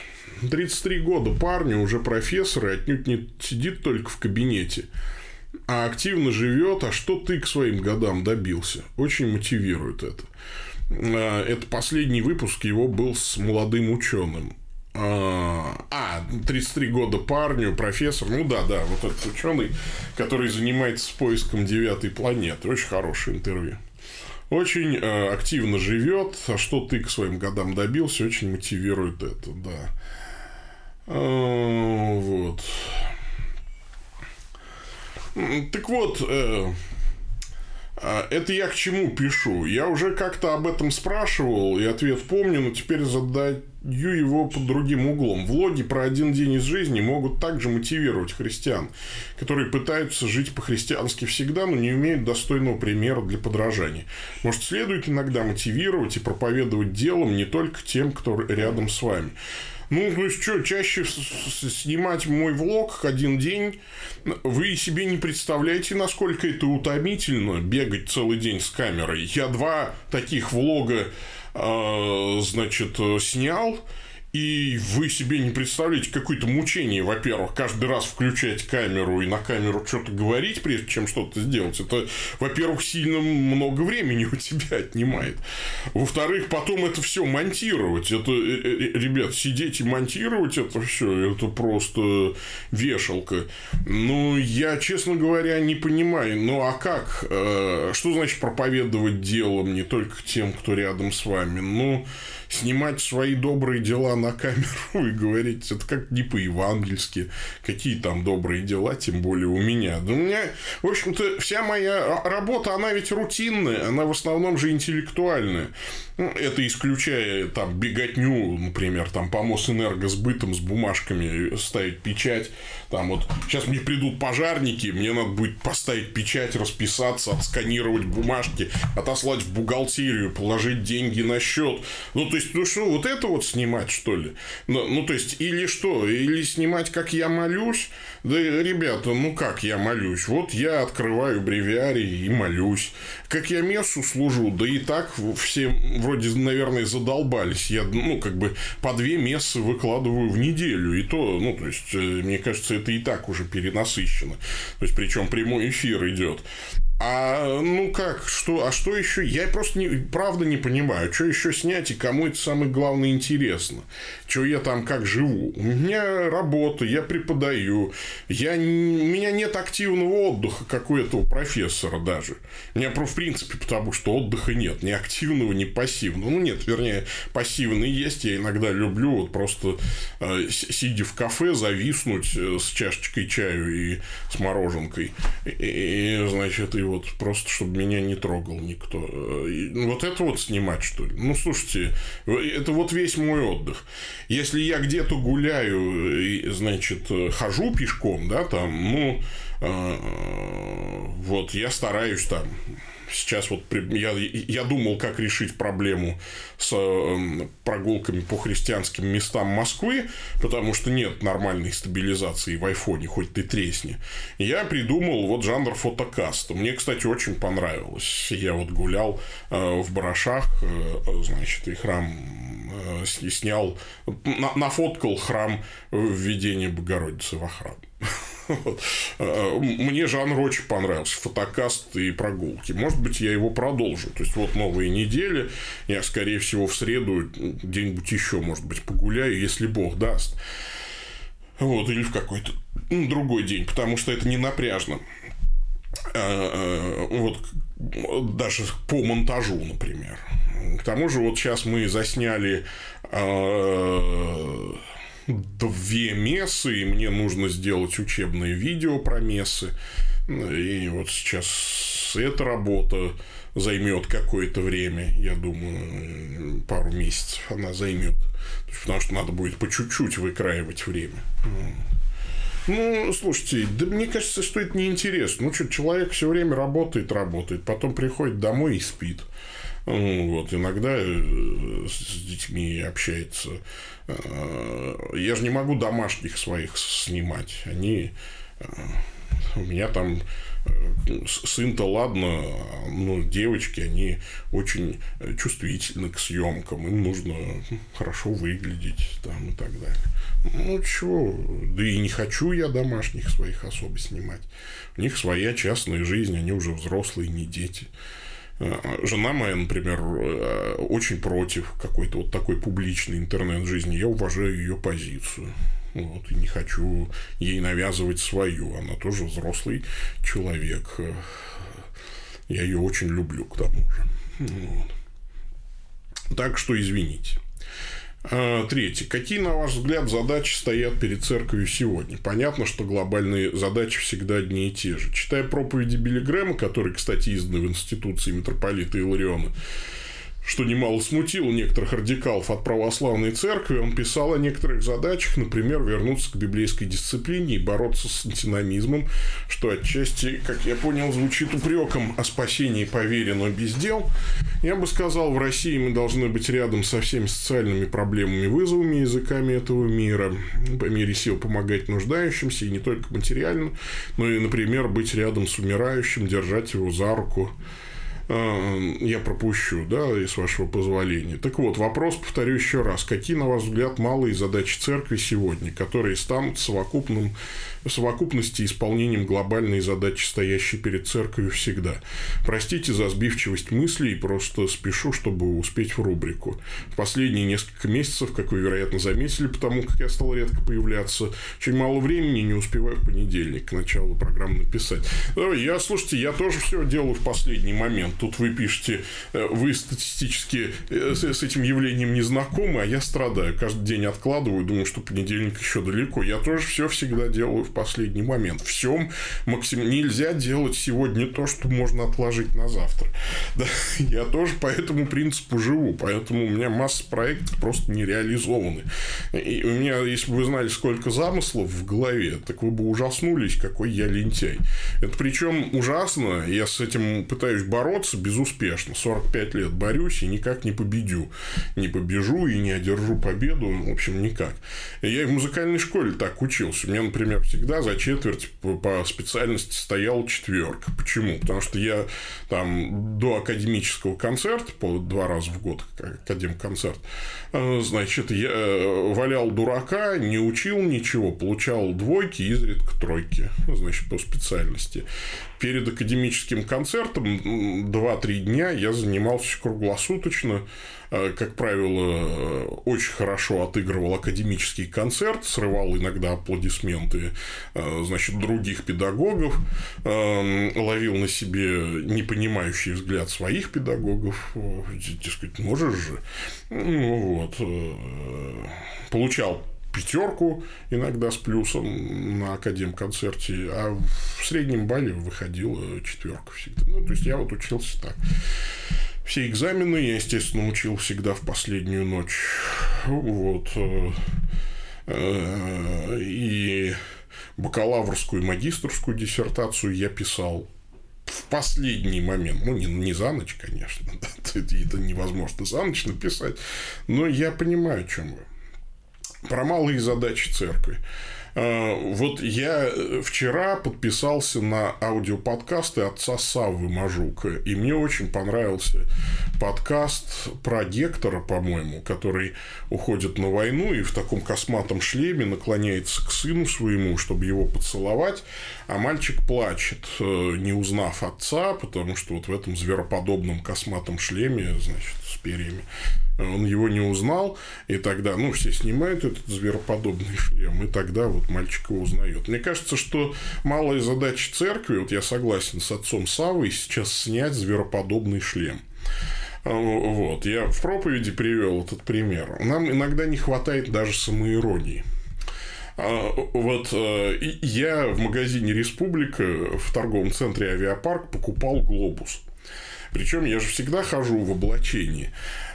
33 года парню, уже профессор, и отнюдь не сидит только в кабинете, а активно живет. А что ты к своим годам добился? Очень мотивирует это. А, это последний выпуск его был с молодым ученым. А, 33 а, года парню, профессор. Ну да, да, вот этот ученый, который занимается поиском девятой планеты. Очень хорошее интервью. Очень э, активно живет. А что ты к своим годам добился, очень мотивирует это, да. Э, вот. Так вот, э, это я к чему пишу? Я уже как-то об этом спрашивал, и ответ помню, но теперь задаю его под другим углом. Влоги про один день из жизни могут также мотивировать христиан, которые пытаются жить по-христиански всегда, но не имеют достойного примера для подражания. Может, следует иногда мотивировать и проповедовать делом не только тем, кто рядом с вами. Ну, то есть, что, чаще снимать мой влог один день, вы себе не представляете, насколько это утомительно, бегать целый день с камерой. Я два таких влога, э, значит, снял, и вы себе не представляете какое-то мучение, во-первых, каждый раз включать камеру и на камеру что-то говорить, прежде чем что-то сделать. Это, во-первых, сильно много времени у тебя отнимает. Во-вторых, потом это все монтировать. Это, э, э, ребят, сидеть и монтировать это все, это просто вешалка. Ну, я, честно говоря, не понимаю. Ну, а как? Э, что значит проповедовать делом не только тем, кто рядом с вами? Ну, снимать свои добрые дела на камеру и говорить, это как не по-евангельски, какие там добрые дела, тем более у меня. Да у меня, в общем-то, вся моя работа, она ведь рутинная, она в основном же интеллектуальная. Ну, это исключая там беготню, например, там по Мосэнерго с бытом, с бумажками ставить печать. Там вот сейчас мне придут пожарники, мне надо будет поставить печать, расписаться, отсканировать бумажки, отослать в бухгалтерию, положить деньги на счет. Ну, то есть, ну что, вот это вот снимать, что ли? Ну, ну то есть, или что? Или снимать, как я молюсь? Да, ребята, ну как я молюсь? Вот я открываю бревиарий и молюсь. Как я мессу служу, да и так все вроде, наверное, задолбались. Я, ну, как бы по две мессы выкладываю в неделю. И то, ну, то есть, э, мне кажется, это и так уже перенасыщено. То есть, причем прямой эфир идет. А ну как, что, а что еще? Я просто не, правда не понимаю, что еще снять и кому это самое главное интересно. Что я там как живу? У меня работа, я преподаю, я, у меня нет активного отдыха, как у этого профессора даже. У меня, в принципе, потому что отдыха нет, ни активного, ни пассивного. Ну, нет, вернее, пассивный есть, я иногда люблю вот просто э, сидя в кафе, зависнуть э, с чашечкой чаю и с мороженкой. И, и значит, и вот просто, чтобы меня не трогал никто. Вот это вот снимать, что ли? Ну, слушайте, это вот весь мой отдых. Если я где-то гуляю, значит, хожу пешком, да, там, ну, э, вот, я стараюсь там сейчас вот я, я думал, как решить проблему с эм, прогулками по христианским местам Москвы, потому что нет нормальной стабилизации в айфоне, хоть ты тресни. Я придумал вот жанр фотокаста. Мне, кстати, очень понравилось. Я вот гулял э, в Барашах, э, значит, и храм э, снял, нафоткал храм введения Богородицы во храм. Э, мне жанр очень понравился. Фотокаст и прогулки. Может быть, я его продолжу. То есть, вот новые недели. Я, скорее всего, в среду где-нибудь еще, может быть, погуляю, если Бог даст. Вот, или в какой-то другой день, потому что это не напряжно. Э, э, вот даже по монтажу, например. К тому же, вот сейчас мы засняли две мессы, и мне нужно сделать учебное видео про мессы. И вот сейчас эта работа займет какое-то время, я думаю, пару месяцев она займет. Потому что надо будет по чуть-чуть выкраивать время. Ну, слушайте, да мне кажется, что это неинтересно. Ну, что, человек все время работает, работает, потом приходит домой и спит. Вот, иногда э, с детьми общается. Э, я же не могу домашних своих снимать. Они э, у меня там сын-то ладно, но девочки, они очень чувствительны к съемкам, им нужно хорошо выглядеть там и так далее. Ну, чего, да и не хочу я домашних своих особо снимать. У них своя частная жизнь, они уже взрослые, не дети. Э, жена моя, например, э, очень против какой-то вот такой публичной интернет-жизни. Я уважаю ее позицию. Вот, и не хочу ей навязывать свою. Она тоже взрослый человек. Я ее очень люблю, к тому же. Вот. Так что извините. А, третье. Какие, на ваш взгляд, задачи стоят перед церковью сегодня? Понятно, что глобальные задачи всегда одни и те же. Читая проповеди Билли Грэма, который, кстати, издан в институции митрополита Илариона, что немало смутило некоторых радикалов от православной церкви, он писал о некоторых задачах, например, вернуться к библейской дисциплине и бороться с антиномизмом, что отчасти, как я понял, звучит упреком о спасении по вере, но без дел. Я бы сказал, в России мы должны быть рядом со всеми социальными проблемами, вызовами, языками этого мира, по мере сил помогать нуждающимся, и не только материально, но и, например, быть рядом с умирающим, держать его за руку, я пропущу, да, и с вашего позволения. Так вот, вопрос, повторю еще раз. Какие, на ваш взгляд, малые задачи церкви сегодня, которые станут совокупным совокупности исполнением глобальной задачи, стоящей перед церковью всегда. Простите за сбивчивость мыслей, просто спешу, чтобы успеть в рубрику. В последние несколько месяцев, как вы, вероятно, заметили, потому как я стал редко появляться, очень мало времени, не успеваю в понедельник к началу программы написать. Я, слушайте, я тоже все делаю в последний момент. Тут вы пишете, э, вы статистически э, с этим явлением не знакомы, а я страдаю. Каждый день откладываю, думаю, что понедельник еще далеко. Я тоже все всегда делаю в последний момент. Всем максим... нельзя делать сегодня то, что можно отложить на завтра. Да? Я тоже по этому принципу живу, поэтому у меня масса проектов просто не реализованы. И у меня, если бы вы знали, сколько замыслов в голове, так вы бы ужаснулись, какой я лентяй. Это причем ужасно, я с этим пытаюсь бороться безуспешно. 45 лет борюсь и никак не победю. Не побежу и не одержу победу, в общем, никак. Я и в музыкальной школе так учился. У меня, например, всегда всегда за четверть по специальности стоял четверка. Почему? Потому что я там до академического концерта, по два раза в год академ-концерт, э, значит, я э, валял дурака, не учил ничего, получал двойки, изредка тройки, значит, по специальности. Перед академическим концертом 2-3 дня я занимался круглосуточно, как правило, э, очень хорошо отыгрывал академический концерт, срывал иногда аплодисменты э, значит, других педагогов, ловил на себе непонимающий взгляд своих педагогов, дескать, можешь же, ну, вот, получал пятерку иногда с плюсом на академ-концерте, а в среднем бале выходила четверка всегда. Ну, то есть, я вот учился так. Все экзамены я, естественно, учил всегда в последнюю ночь. Вот. Э, и бакалаврскую и магистрскую диссертацию я писал в последний момент. Ну, не, не за ночь, конечно. Это невозможно за ночь написать. Но я понимаю, о чем вы. Про малые задачи церкви. А, вот я э, вчера подписался на аудиоподкасты отца Саввы Мажука, и мне очень понравился подкаст про Гектора, по-моему, который уходит на войну и в таком косматом шлеме наклоняется к сыну своему, чтобы его поцеловать, а мальчик плачет, э, не узнав отца, потому что вот в этом звероподобном косматом шлеме, значит, перьями, он его не узнал, и тогда, ну, все снимают этот звероподобный шлем, и тогда вот мальчик его узнает. Мне кажется, что малая задача церкви, вот я согласен с отцом Савой, сейчас снять звероподобный шлем. А, вот. Я в проповеди привел этот пример. Нам иногда не хватает даже самоиронии. А, вот э, я в магазине Республика в торговом центре Авиапарк покупал глобус. Причем я же всегда хожу в облачении.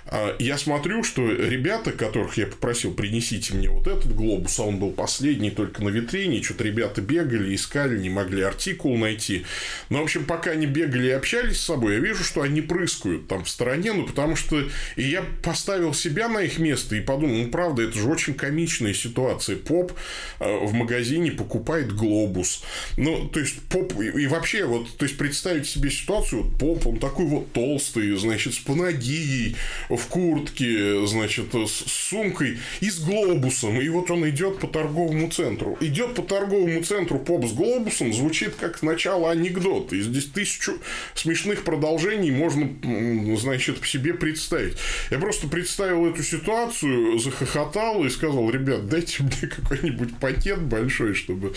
А, я смотрю, что ребята, которых я попросил, принесите мне вот этот глобус, а он был последний только на витрине, что-то ребята бегали, искали, не могли артикул найти. Но, в общем, пока они бегали и общались с собой, я вижу, что они прыскают там в стороне, ну, потому что... И я поставил себя на их место и подумал, ну, правда, это же очень комичная ситуация. Поп а, в магазине покупает глобус. Ну, то есть, поп... И вообще, вот, то есть, представить себе ситуацию, вот, поп, он такой вот толстый, значит, с панагией, в куртке, значит, с сумкой и с глобусом. И вот он идет по торговому центру. Идет по торговому центру поп с глобусом, звучит как начало анекдота. И здесь тысячу смешных продолжений можно, значит, себе представить. Я просто представил эту ситуацию, захохотал и сказал, ребят, дайте мне какой-нибудь пакет большой, чтобы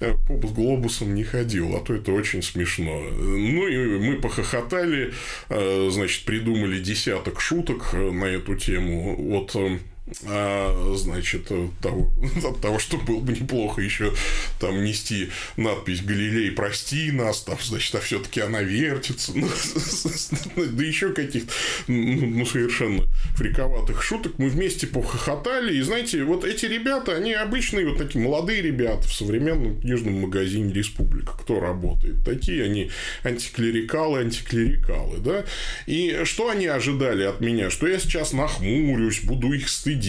э, поп с глобусом не ходил, а то это очень смешно. Ну, и мы похохотали, э, значит, придумали десяток шуток, На эту тему. Вот э, а, значит, того, от того, что было бы неплохо еще там нести надпись «Галилей, прости нас», там, значит, а все-таки она вертится, ну, да еще каких-то, ну, ну, совершенно фриковатых шуток. Мы вместе похохотали, и, знаете, вот эти ребята, они обычные вот такие молодые ребята в современном книжном магазине «Республика», кто работает. Такие они антиклерикалы, антиклерикалы, да. И что они ожидали от меня? Что я сейчас нахмурюсь, буду их стыдить,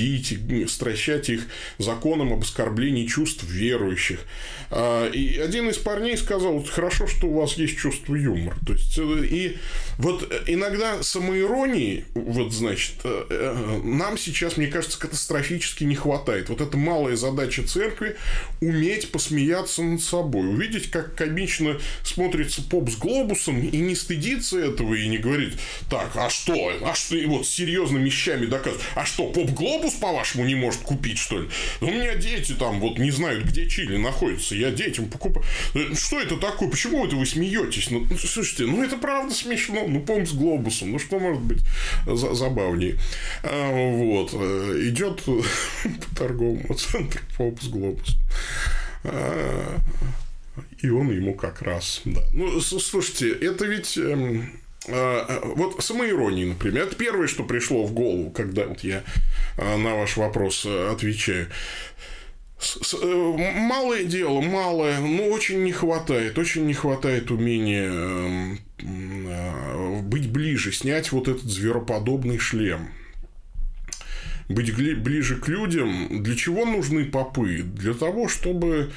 стращать их законом об оскорблении чувств верующих. А, и один из парней сказал, хорошо, что у вас есть чувство юмора. То есть, э, и вот иногда самоиронии, вот, значит, э, э, нам сейчас, мне кажется, катастрофически не хватает. Вот это малая задача церкви – уметь посмеяться над собой, увидеть, как комично смотрится поп с глобусом, и не стыдиться этого, и не говорить, так, а что, а что, и вот с серьезными вещами доказывать, а что, поп-глобус, по-вашему, не может купить, что ли? У меня дети там вот не знают, где Чили находится, я детям покупаю. Что это такое? Почему это вы смеетесь? Ну, слушайте, ну это правда смешно. Ну, помню с глобусом. Ну, что может быть за забавнее? А, вот. Э, Идет по торговому центру поп с глобусом. А, и он ему как раз, да. Ну, слушайте, это ведь эм, а, вот самоиронии, например, это первое, что пришло в голову, когда вот я на ваш вопрос э, отвечаю. Э, малое дело, малое, но очень не хватает, очень не хватает умения эм, э, быть ближе, снять вот этот звероподобный шлем. Быть ближе к людям. Для чего нужны попы? Для того, чтобы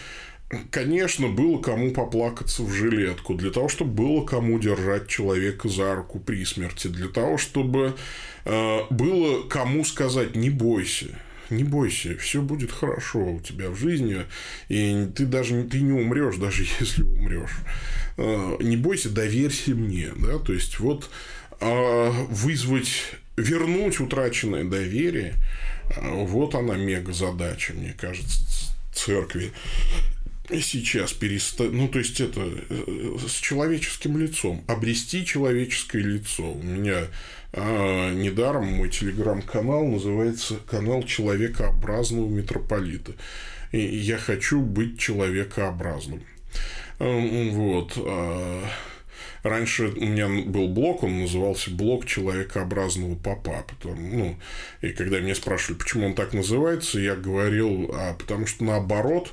конечно, было кому поплакаться в жилетку, для того, чтобы было кому держать человека за руку при смерти, для того, чтобы э, было кому сказать «не бойся», не бойся, все будет хорошо у тебя в жизни, и ты даже ты не умрешь, даже если умрешь. А, не бойся, доверься мне, да, то есть вот а, вызвать, вернуть утраченное доверие, а, вот она мега задача, мне кажется, церкви сейчас перестать, ну, то есть, это э, с человеческим лицом, обрести человеческое лицо. У меня а, недаром мой телеграм-канал называется «Канал человекообразного митрополита». И я хочу быть человекообразным. А, вот. А, раньше у меня был блог, он назывался блог человекообразного папа. Потом, ну, и когда меня спрашивали, почему он так называется, я говорил, а потому что наоборот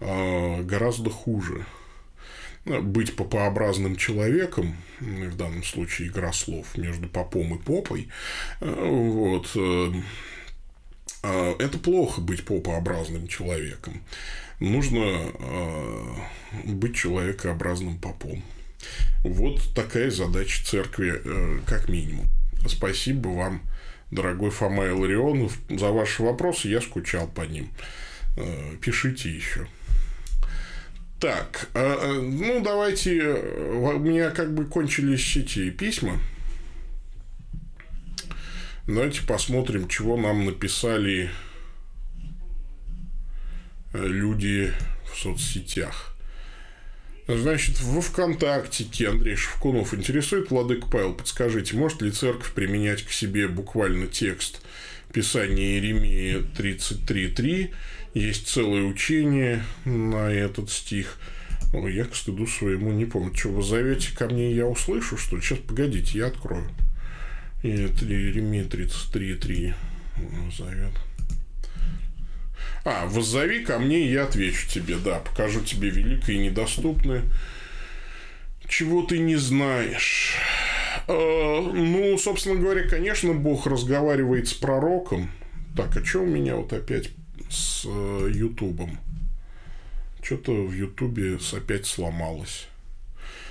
а, гораздо хуже быть попообразным человеком, в данном случае игра слов между попом и попой, э, вот, э, а, это плохо быть попообразным человеком. Нужно э, быть человекообразным попом. Вот такая задача церкви, как минимум. Спасибо вам, дорогой Фома Илларионов, за ваши вопросы. Я скучал по ним. Пишите еще. Так, э, э, ну давайте, э, у меня как бы кончились эти письма. Давайте посмотрим, чего нам написали люди в соцсетях. Значит, во ВКонтакте Андрей Шевкунов интересует Владык Павел. Подскажите, может ли церковь применять к себе буквально текст Писания Иеремии 33.3 есть целое учение на этот стих. Ой, я к стыду своему не помню. Что, вы зовете ко мне, я услышу, что ли? Сейчас, погодите, я открою. И Еремия 33.3 зовет. А, воззови ко мне, я отвечу тебе, да, покажу тебе великое и недоступное, чего ты не знаешь. Э, ну, собственно говоря, конечно, Бог разговаривает с пророком. Так, а что у меня вот опять с э, Ютубом. Что-то в Ютубе опять сломалось.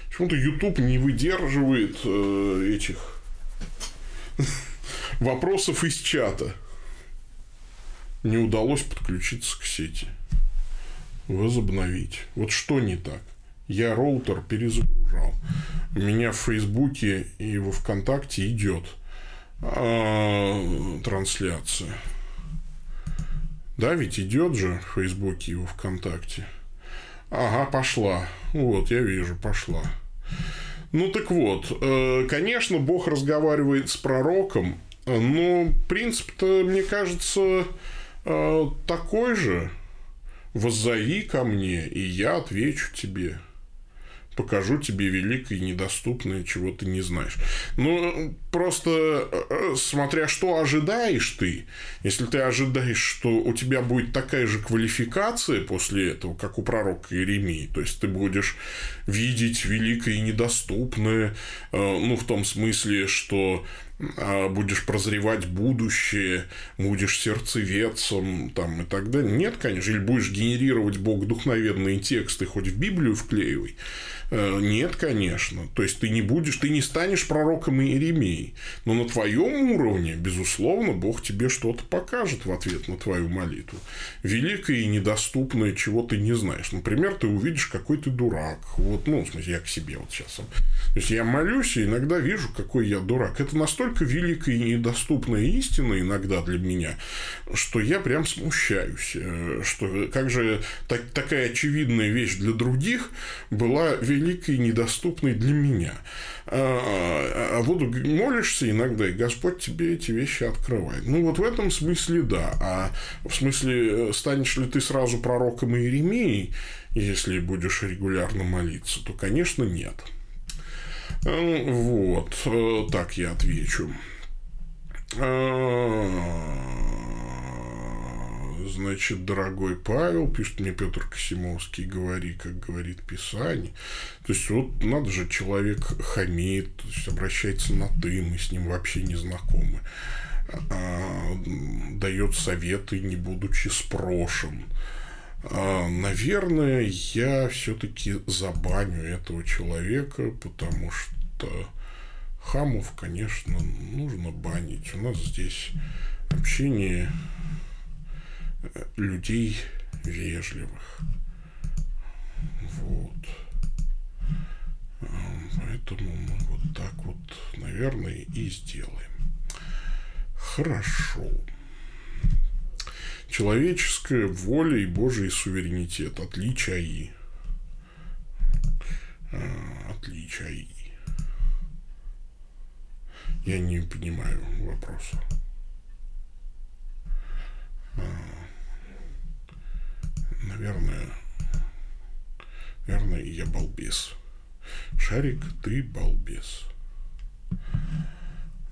Почему-то Ютуб не выдерживает э, этих вопросов из чата. Не удалось подключиться к сети. Возобновить. Вот что не так? Я роутер перезагружал. У меня в Фейсбуке и во Вконтакте идет а, трансляция. Да, ведь идет же в Фейсбуке и во ВКонтакте. Ага, пошла. Вот, я вижу, пошла. Ну так вот, э, конечно, Бог разговаривает с пророком, Но принцип-то, мне кажется, э, такой же. Воззови ко мне, и я отвечу тебе покажу тебе великое и недоступное, чего ты не знаешь. Ну, просто э, смотря что ожидаешь ты, если ты ожидаешь, что у тебя будет такая же квалификация после этого, как у пророка Иеремии, то есть ты будешь видеть великое и недоступное, э, ну, в том смысле, что будешь прозревать будущее, будешь сердцевецом там, и так далее. Нет, конечно, или будешь генерировать богодухновенные тексты, хоть в Библию вклеивай. Э, нет, конечно. То есть ты не будешь, ты не станешь пророком Иеремии. Но на твоем уровне, безусловно, Бог тебе что-то покажет в ответ на твою молитву. Великое и недоступное, чего ты не знаешь. Например, ты увидишь, какой ты дурак. Вот, ну, в смысле, я к себе вот сейчас. То есть я молюсь и иногда вижу, какой я дурак. Это настолько великая и недоступная истина иногда для меня, что я прям смущаюсь. Э, что как же так, такая очевидная вещь для других была великой и недоступной для меня. А, а вот молишься иногда, и Господь тебе эти вещи открывает. Ну, вот в этом смысле да. А в смысле, станешь ли ты сразу пророком Иеремией, если будешь регулярно молиться, то, конечно, нет. Вот, так я отвечу. Значит, дорогой Павел, пишет мне Петр Косимовский, говори, как говорит Писание. То есть, вот надо же, человек хамит, то есть, обращается на ты, мы с ним вообще не знакомы. А, дает советы, не будучи спрошен. А, наверное, я все-таки забаню этого человека, потому что хамов, конечно, нужно банить. У нас здесь общение людей вежливых. Вот. Поэтому мы вот так вот, наверное, и сделаем. Хорошо. Человеческая воля и Божий суверенитет. Отличия и. А, отличия и. Я не понимаю вопроса. А, наверное, наверное, я балбес. Шарик, ты балбес.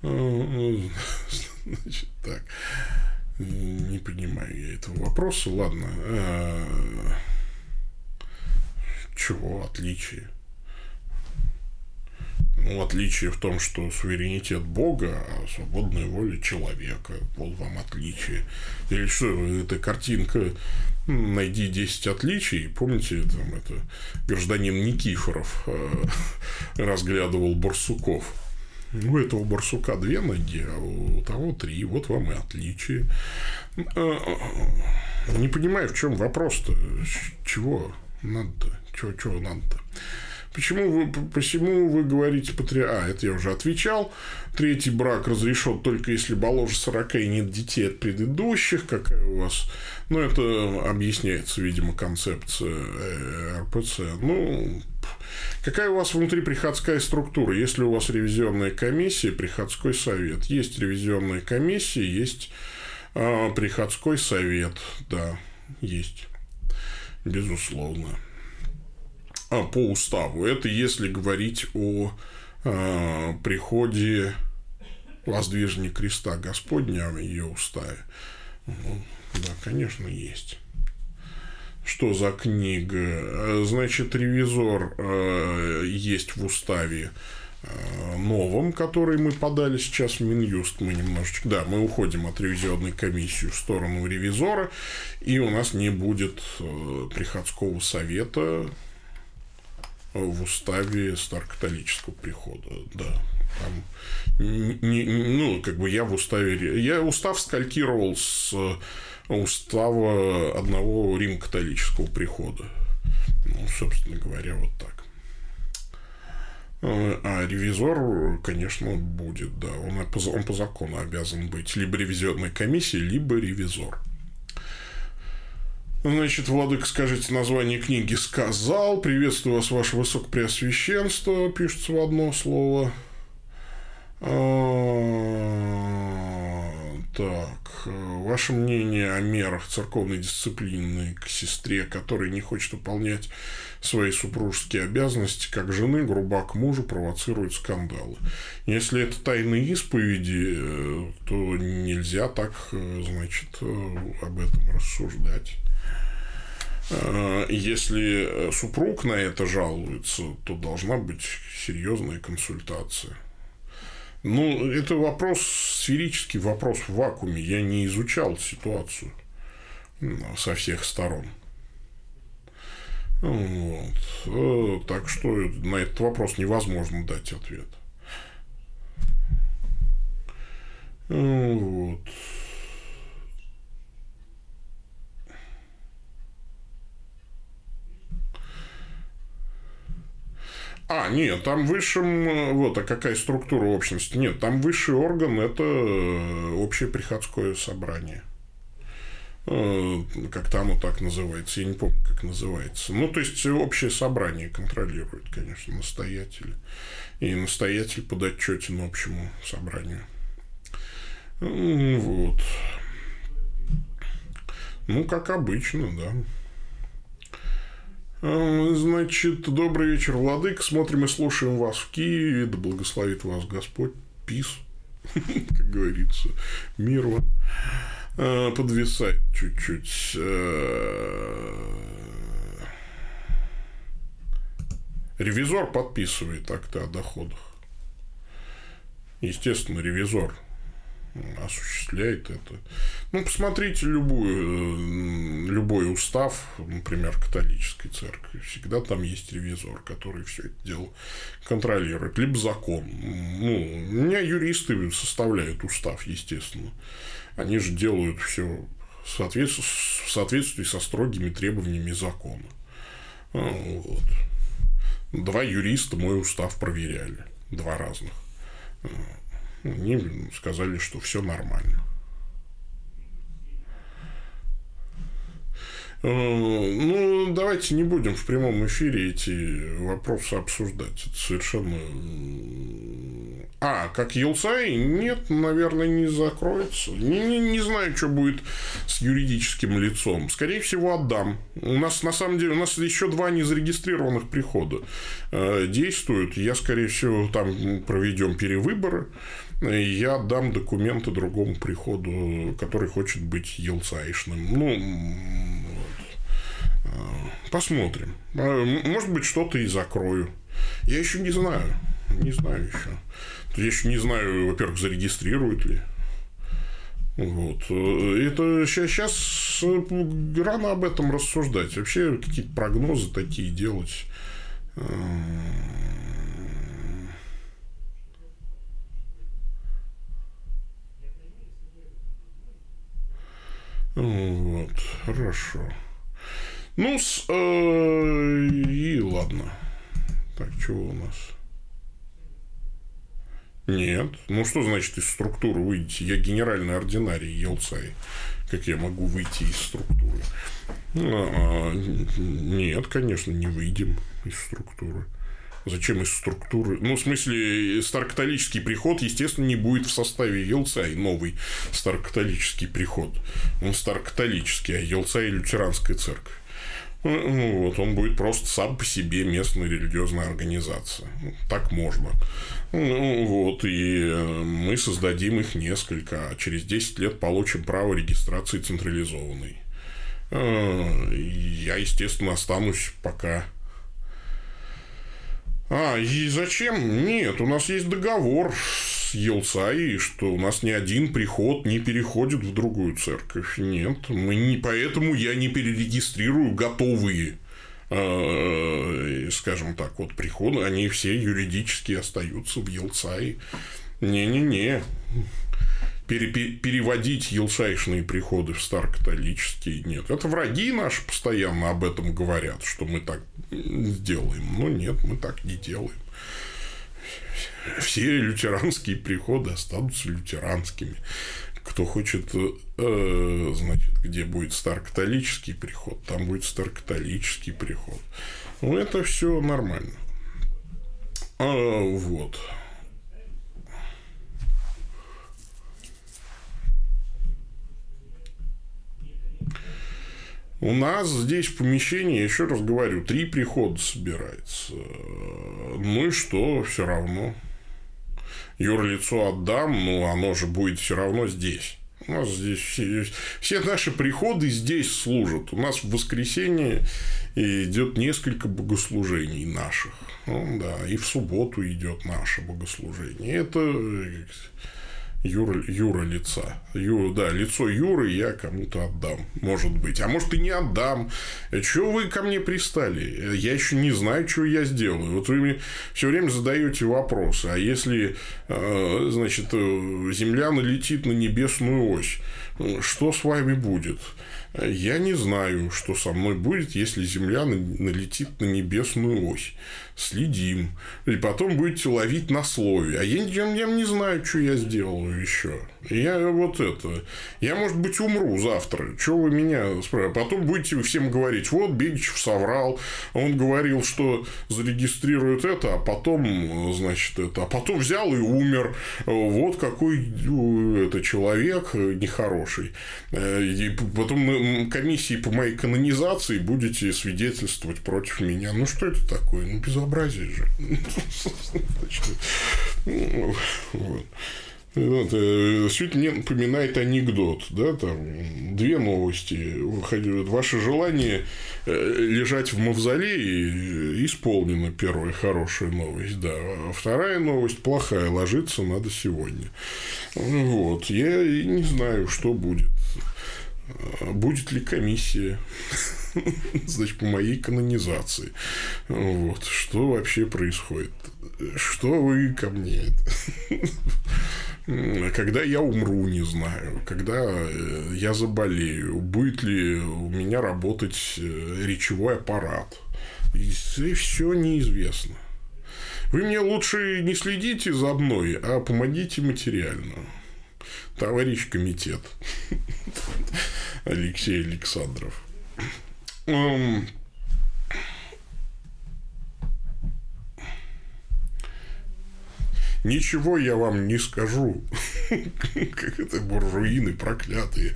А, значит, так. Не понимаю я этого вопроса. Ладно. А, чего отличие? Ну, отличие в том, что суверенитет Бога, а свободная воля человека. Вот вам отличие. Или что, эта картинка найди 10 отличий. Помните, там это гражданин Никифоров э, разглядывал барсуков. У этого барсука две ноги, а у того три. Вот вам и отличие. Э, не понимаю, в чем вопрос-то. Чего надо-то? Чего, чего надо-то? Почему вы, почему вы говорите патри... А, это я уже отвечал. Третий брак разрешен только если моложе 40 и нет детей от предыдущих. Какая у вас... Ну, это объясняется, видимо, концепция э, РПЦ. Ну, какая у вас внутри приходская структура? Есть ли у вас ревизионная комиссия, приходской совет? Есть ревизионная комиссия, есть э, приходской совет. Да, есть. Безусловно. А, по уставу. Это если говорить о э, приходе воздвижения креста Господня в ее уставе. Ну, да, конечно, есть. Что за книга? Значит, ревизор э, есть в уставе э, новом, который мы подали сейчас в Минюст. Мы немножечко, да, мы уходим от ревизионной комиссии в сторону ревизора, и у нас не будет э, приходского совета, в уставе старокатолического прихода, да. Там, не, ну, как бы я в уставе... Я устав скалькировал с устава одного рим-католического прихода. Ну, собственно говоря, вот так. А ревизор, конечно, будет, да. Он он по закону обязан быть либо ревизионной комиссией, либо ревизор. Значит, Владык, скажите название книги «Сказал». Приветствую вас, ваше высокопреосвященство, пишется в одно слово. А, Так, ваше мнение о мерах церковной дисциплины к сестре, которая не хочет выполнять свои супружеские обязанности как жены, груба к мужу, провоцирует скандалы. Если это тайные исповеди, э, то нельзя так, э, значит, э, об этом рассуждать. Если супруг на это жалуется, то должна быть серьезная консультация. Ну, это вопрос, сферический вопрос в вакууме. Я не изучал ситуацию со всех сторон. Вот. Э, так что на этот вопрос невозможно дать ответ. Вот. А, нет, там высшим, э, вот, а какая структура общности? Нет, там высший орган – это э, общее приходское собрание. Э, как-то оно так называется, я не помню, как называется. Ну, то есть, общее собрание контролирует, конечно, настоятель. И настоятель подотчетен общему собранию. Вот. Ну, как обычно, да. Э, значит, добрый вечер, Владык. Смотрим и слушаем вас в Киеве. Да благословит вас Господь. Пис, как говорится. Мир вам. Э, подвисает чуть-чуть. Э, ревизор подписывает акты о доходах. Естественно, ревизор осуществляет это. Ну, посмотрите любую, любой устав, например, католической церкви. Всегда там есть ревизор, который все это дело контролирует. Либо закон. Ну, у меня юристы составляют устав, естественно. Они же делают все в соответствии со строгими требованиями закона. А, вот. Два юриста мой устав проверяли. Два разных. Они сказали, что все нормально. Э, ну, давайте не будем в прямом эфире эти вопросы обсуждать. Это совершенно... А, как Елцай? Нет, наверное, не закроется. Не, не, не знаю, что будет с юридическим лицом. Скорее всего, отдам. У нас, на самом деле, у нас еще два незарегистрированных прихода э, действуют. Я, скорее всего, там проведем перевыборы я дам документы другому приходу, который хочет быть елцаишным. Ну. А, посмотрим. А, может быть, что-то и закрою. Я еще не знаю. Не знаю еще. Я еще не знаю, во-первых, зарегистрируют ли. Вот. Это сейчас рано об этом рассуждать. Вообще какие-то прогнозы такие делать. Вот, хорошо. Ну, с, э, и ладно. Так, чего у нас? Нет. Ну, что значит из структуры выйти? Я генеральный ординарий Елцай. Как я могу выйти из структуры? А, нет, конечно, не выйдем из структуры. Зачем из структуры? Ну, в смысле, старокатолический приход, естественно, не будет в составе Елцай, новый старокатолический приход. Он старокатолический, а Елцай – лютеранская церковь. Ну, ну, вот, он будет просто сам по себе местная религиозная организация. Так можно. Ну, вот, и э, мы создадим их несколько, а через 10 лет получим право регистрации централизованной. Э, я, естественно, останусь пока а, и зачем? Нет, у нас есть договор с Елцаей, что у нас ни один приход не переходит в другую церковь. Нет, мы не, поэтому я не перерегистрирую готовые э, скажем так, вот приходы, они все юридически остаются в Елцае. Не-не-не переводить елшайшные приходы в старокатолические нет. Это враги наши постоянно об этом говорят, что мы так сделаем. Но нет, мы так не делаем. Все лютеранские приходы останутся лютеранскими. Кто хочет, э, значит, где будет старокатолический приход, там будет старокатолический приход. Ну, это все нормально. А, вот. У нас здесь в помещении, еще раз говорю, три прихода собирается. Ну и что, все равно. Юрлицо отдам, но оно же будет все равно здесь. У нас здесь все, все наши приходы здесь служат. У нас в воскресенье идет несколько богослужений наших. Ну, да, и в субботу идет наше богослужение. Это Юра, Юра лица. Юра, да, лицо Юры я кому-то отдам, может быть. А может и не отдам. Чего вы ко мне пристали? Я еще не знаю, что я сделаю. Вот вы мне все время задаете вопросы. А если, э, значит, э, Земля налетит на небесную ось, что с вами будет? Я не знаю, что со мной будет, если Земля налетит на небесную ось. Следим. И потом будете ловить на слове. А я, я, я не знаю, что я сделаю еще. Я вот это. Я, может быть, умру завтра. Что вы меня спрашиваете? Потом будете всем говорить, вот Бегичев соврал. Он говорил, что зарегистрирует это, а потом, значит, это. А потом взял и умер. Вот какой это человек нехороший. Э, и потом комиссии по моей канонизации будете свидетельствовать против меня. Ну, что это такое? Ну, безобразие же. Вот. Вот, э, все это мне напоминает анекдот, да, там две новости. Ваше желание э, лежать в мавзолее исполнено, первая хорошая новость, да. А вторая новость плохая, ложиться надо сегодня. Вот, я не знаю, что будет. Будет ли комиссия? Значит, по моей канонизации. Вот. Что вообще происходит? Что вы ко мне? Когда я умру, не знаю. Когда э, я заболею. Будет ли у меня работать э, речевой аппарат. И все неизвестно. Вы мне лучше не следите за мной, а помогите материально. Товарищ комитет. Алексей Александров. Ничего я вам не скажу. Как это буржуины проклятые.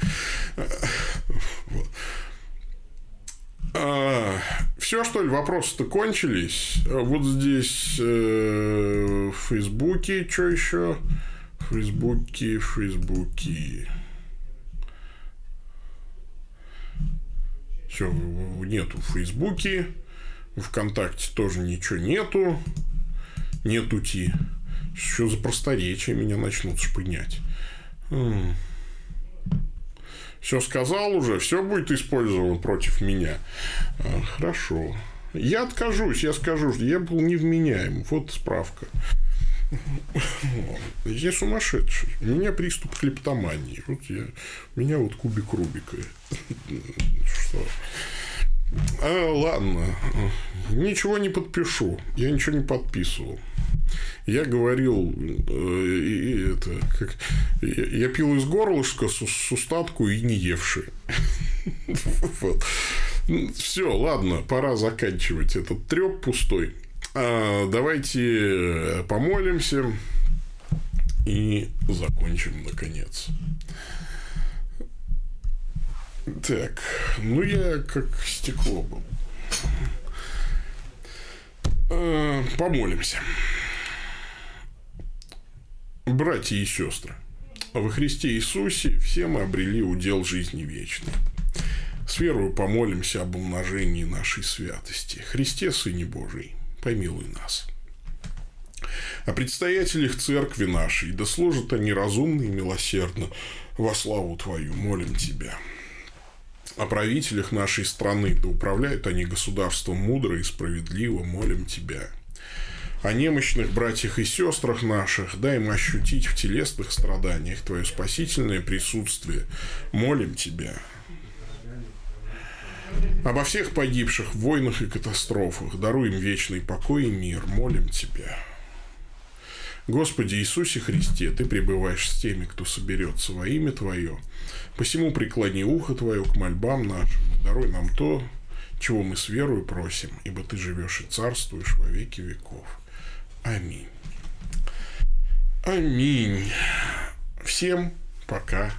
А, все, что ли, вопросы-то кончились. Вот здесь э, в Фейсбуке, что еще? Фейсбуке, Фейсбуке. Все, нету в Фейсбуке. ВКонтакте тоже ничего нету. Нету ти. Что за просторечие меня начнут шпынять. Все сказал уже, все будет использовано против меня. А, хорошо. Я откажусь, я скажу, что я был невменяем. Вот справка. Я сумасшедший. У меня приступ клептомании. Вот я, у меня вот кубик Рубика. Что? А, ладно. Ничего не подпишу. Я ничего не подписывал. Я говорил, э, это, как, я пил из горлышка с, с устатку и не евший. Вот. Все, ладно, пора заканчивать этот треп пустой. А, давайте помолимся и закончим наконец. Так, ну я как стекло был. А, помолимся. Братья и сестры, во Христе Иисусе все мы обрели удел жизни вечной. С верою помолимся об умножении нашей святости. Христе, Сыне Божий, помилуй нас. О предстоятелях церкви нашей, да служат они разумно и милосердно во славу Твою, молим Тебя. О правителях нашей страны, да управляют они государством мудро и справедливо, молим Тебя о немощных братьях и сестрах наших, дай им ощутить в телесных страданиях Твое спасительное присутствие. Молим Тебя. Обо всех погибших в войнах и катастрофах даруй им вечный покой и мир. Молим Тебя. Господи Иисусе Христе, Ты пребываешь с теми, кто соберется во имя Твое. Посему преклони ухо Твое к мольбам нашим, даруй нам то, чего мы с верою просим, ибо Ты живешь и царствуешь во веки веков. Аминь. Аминь. Всем пока-пока.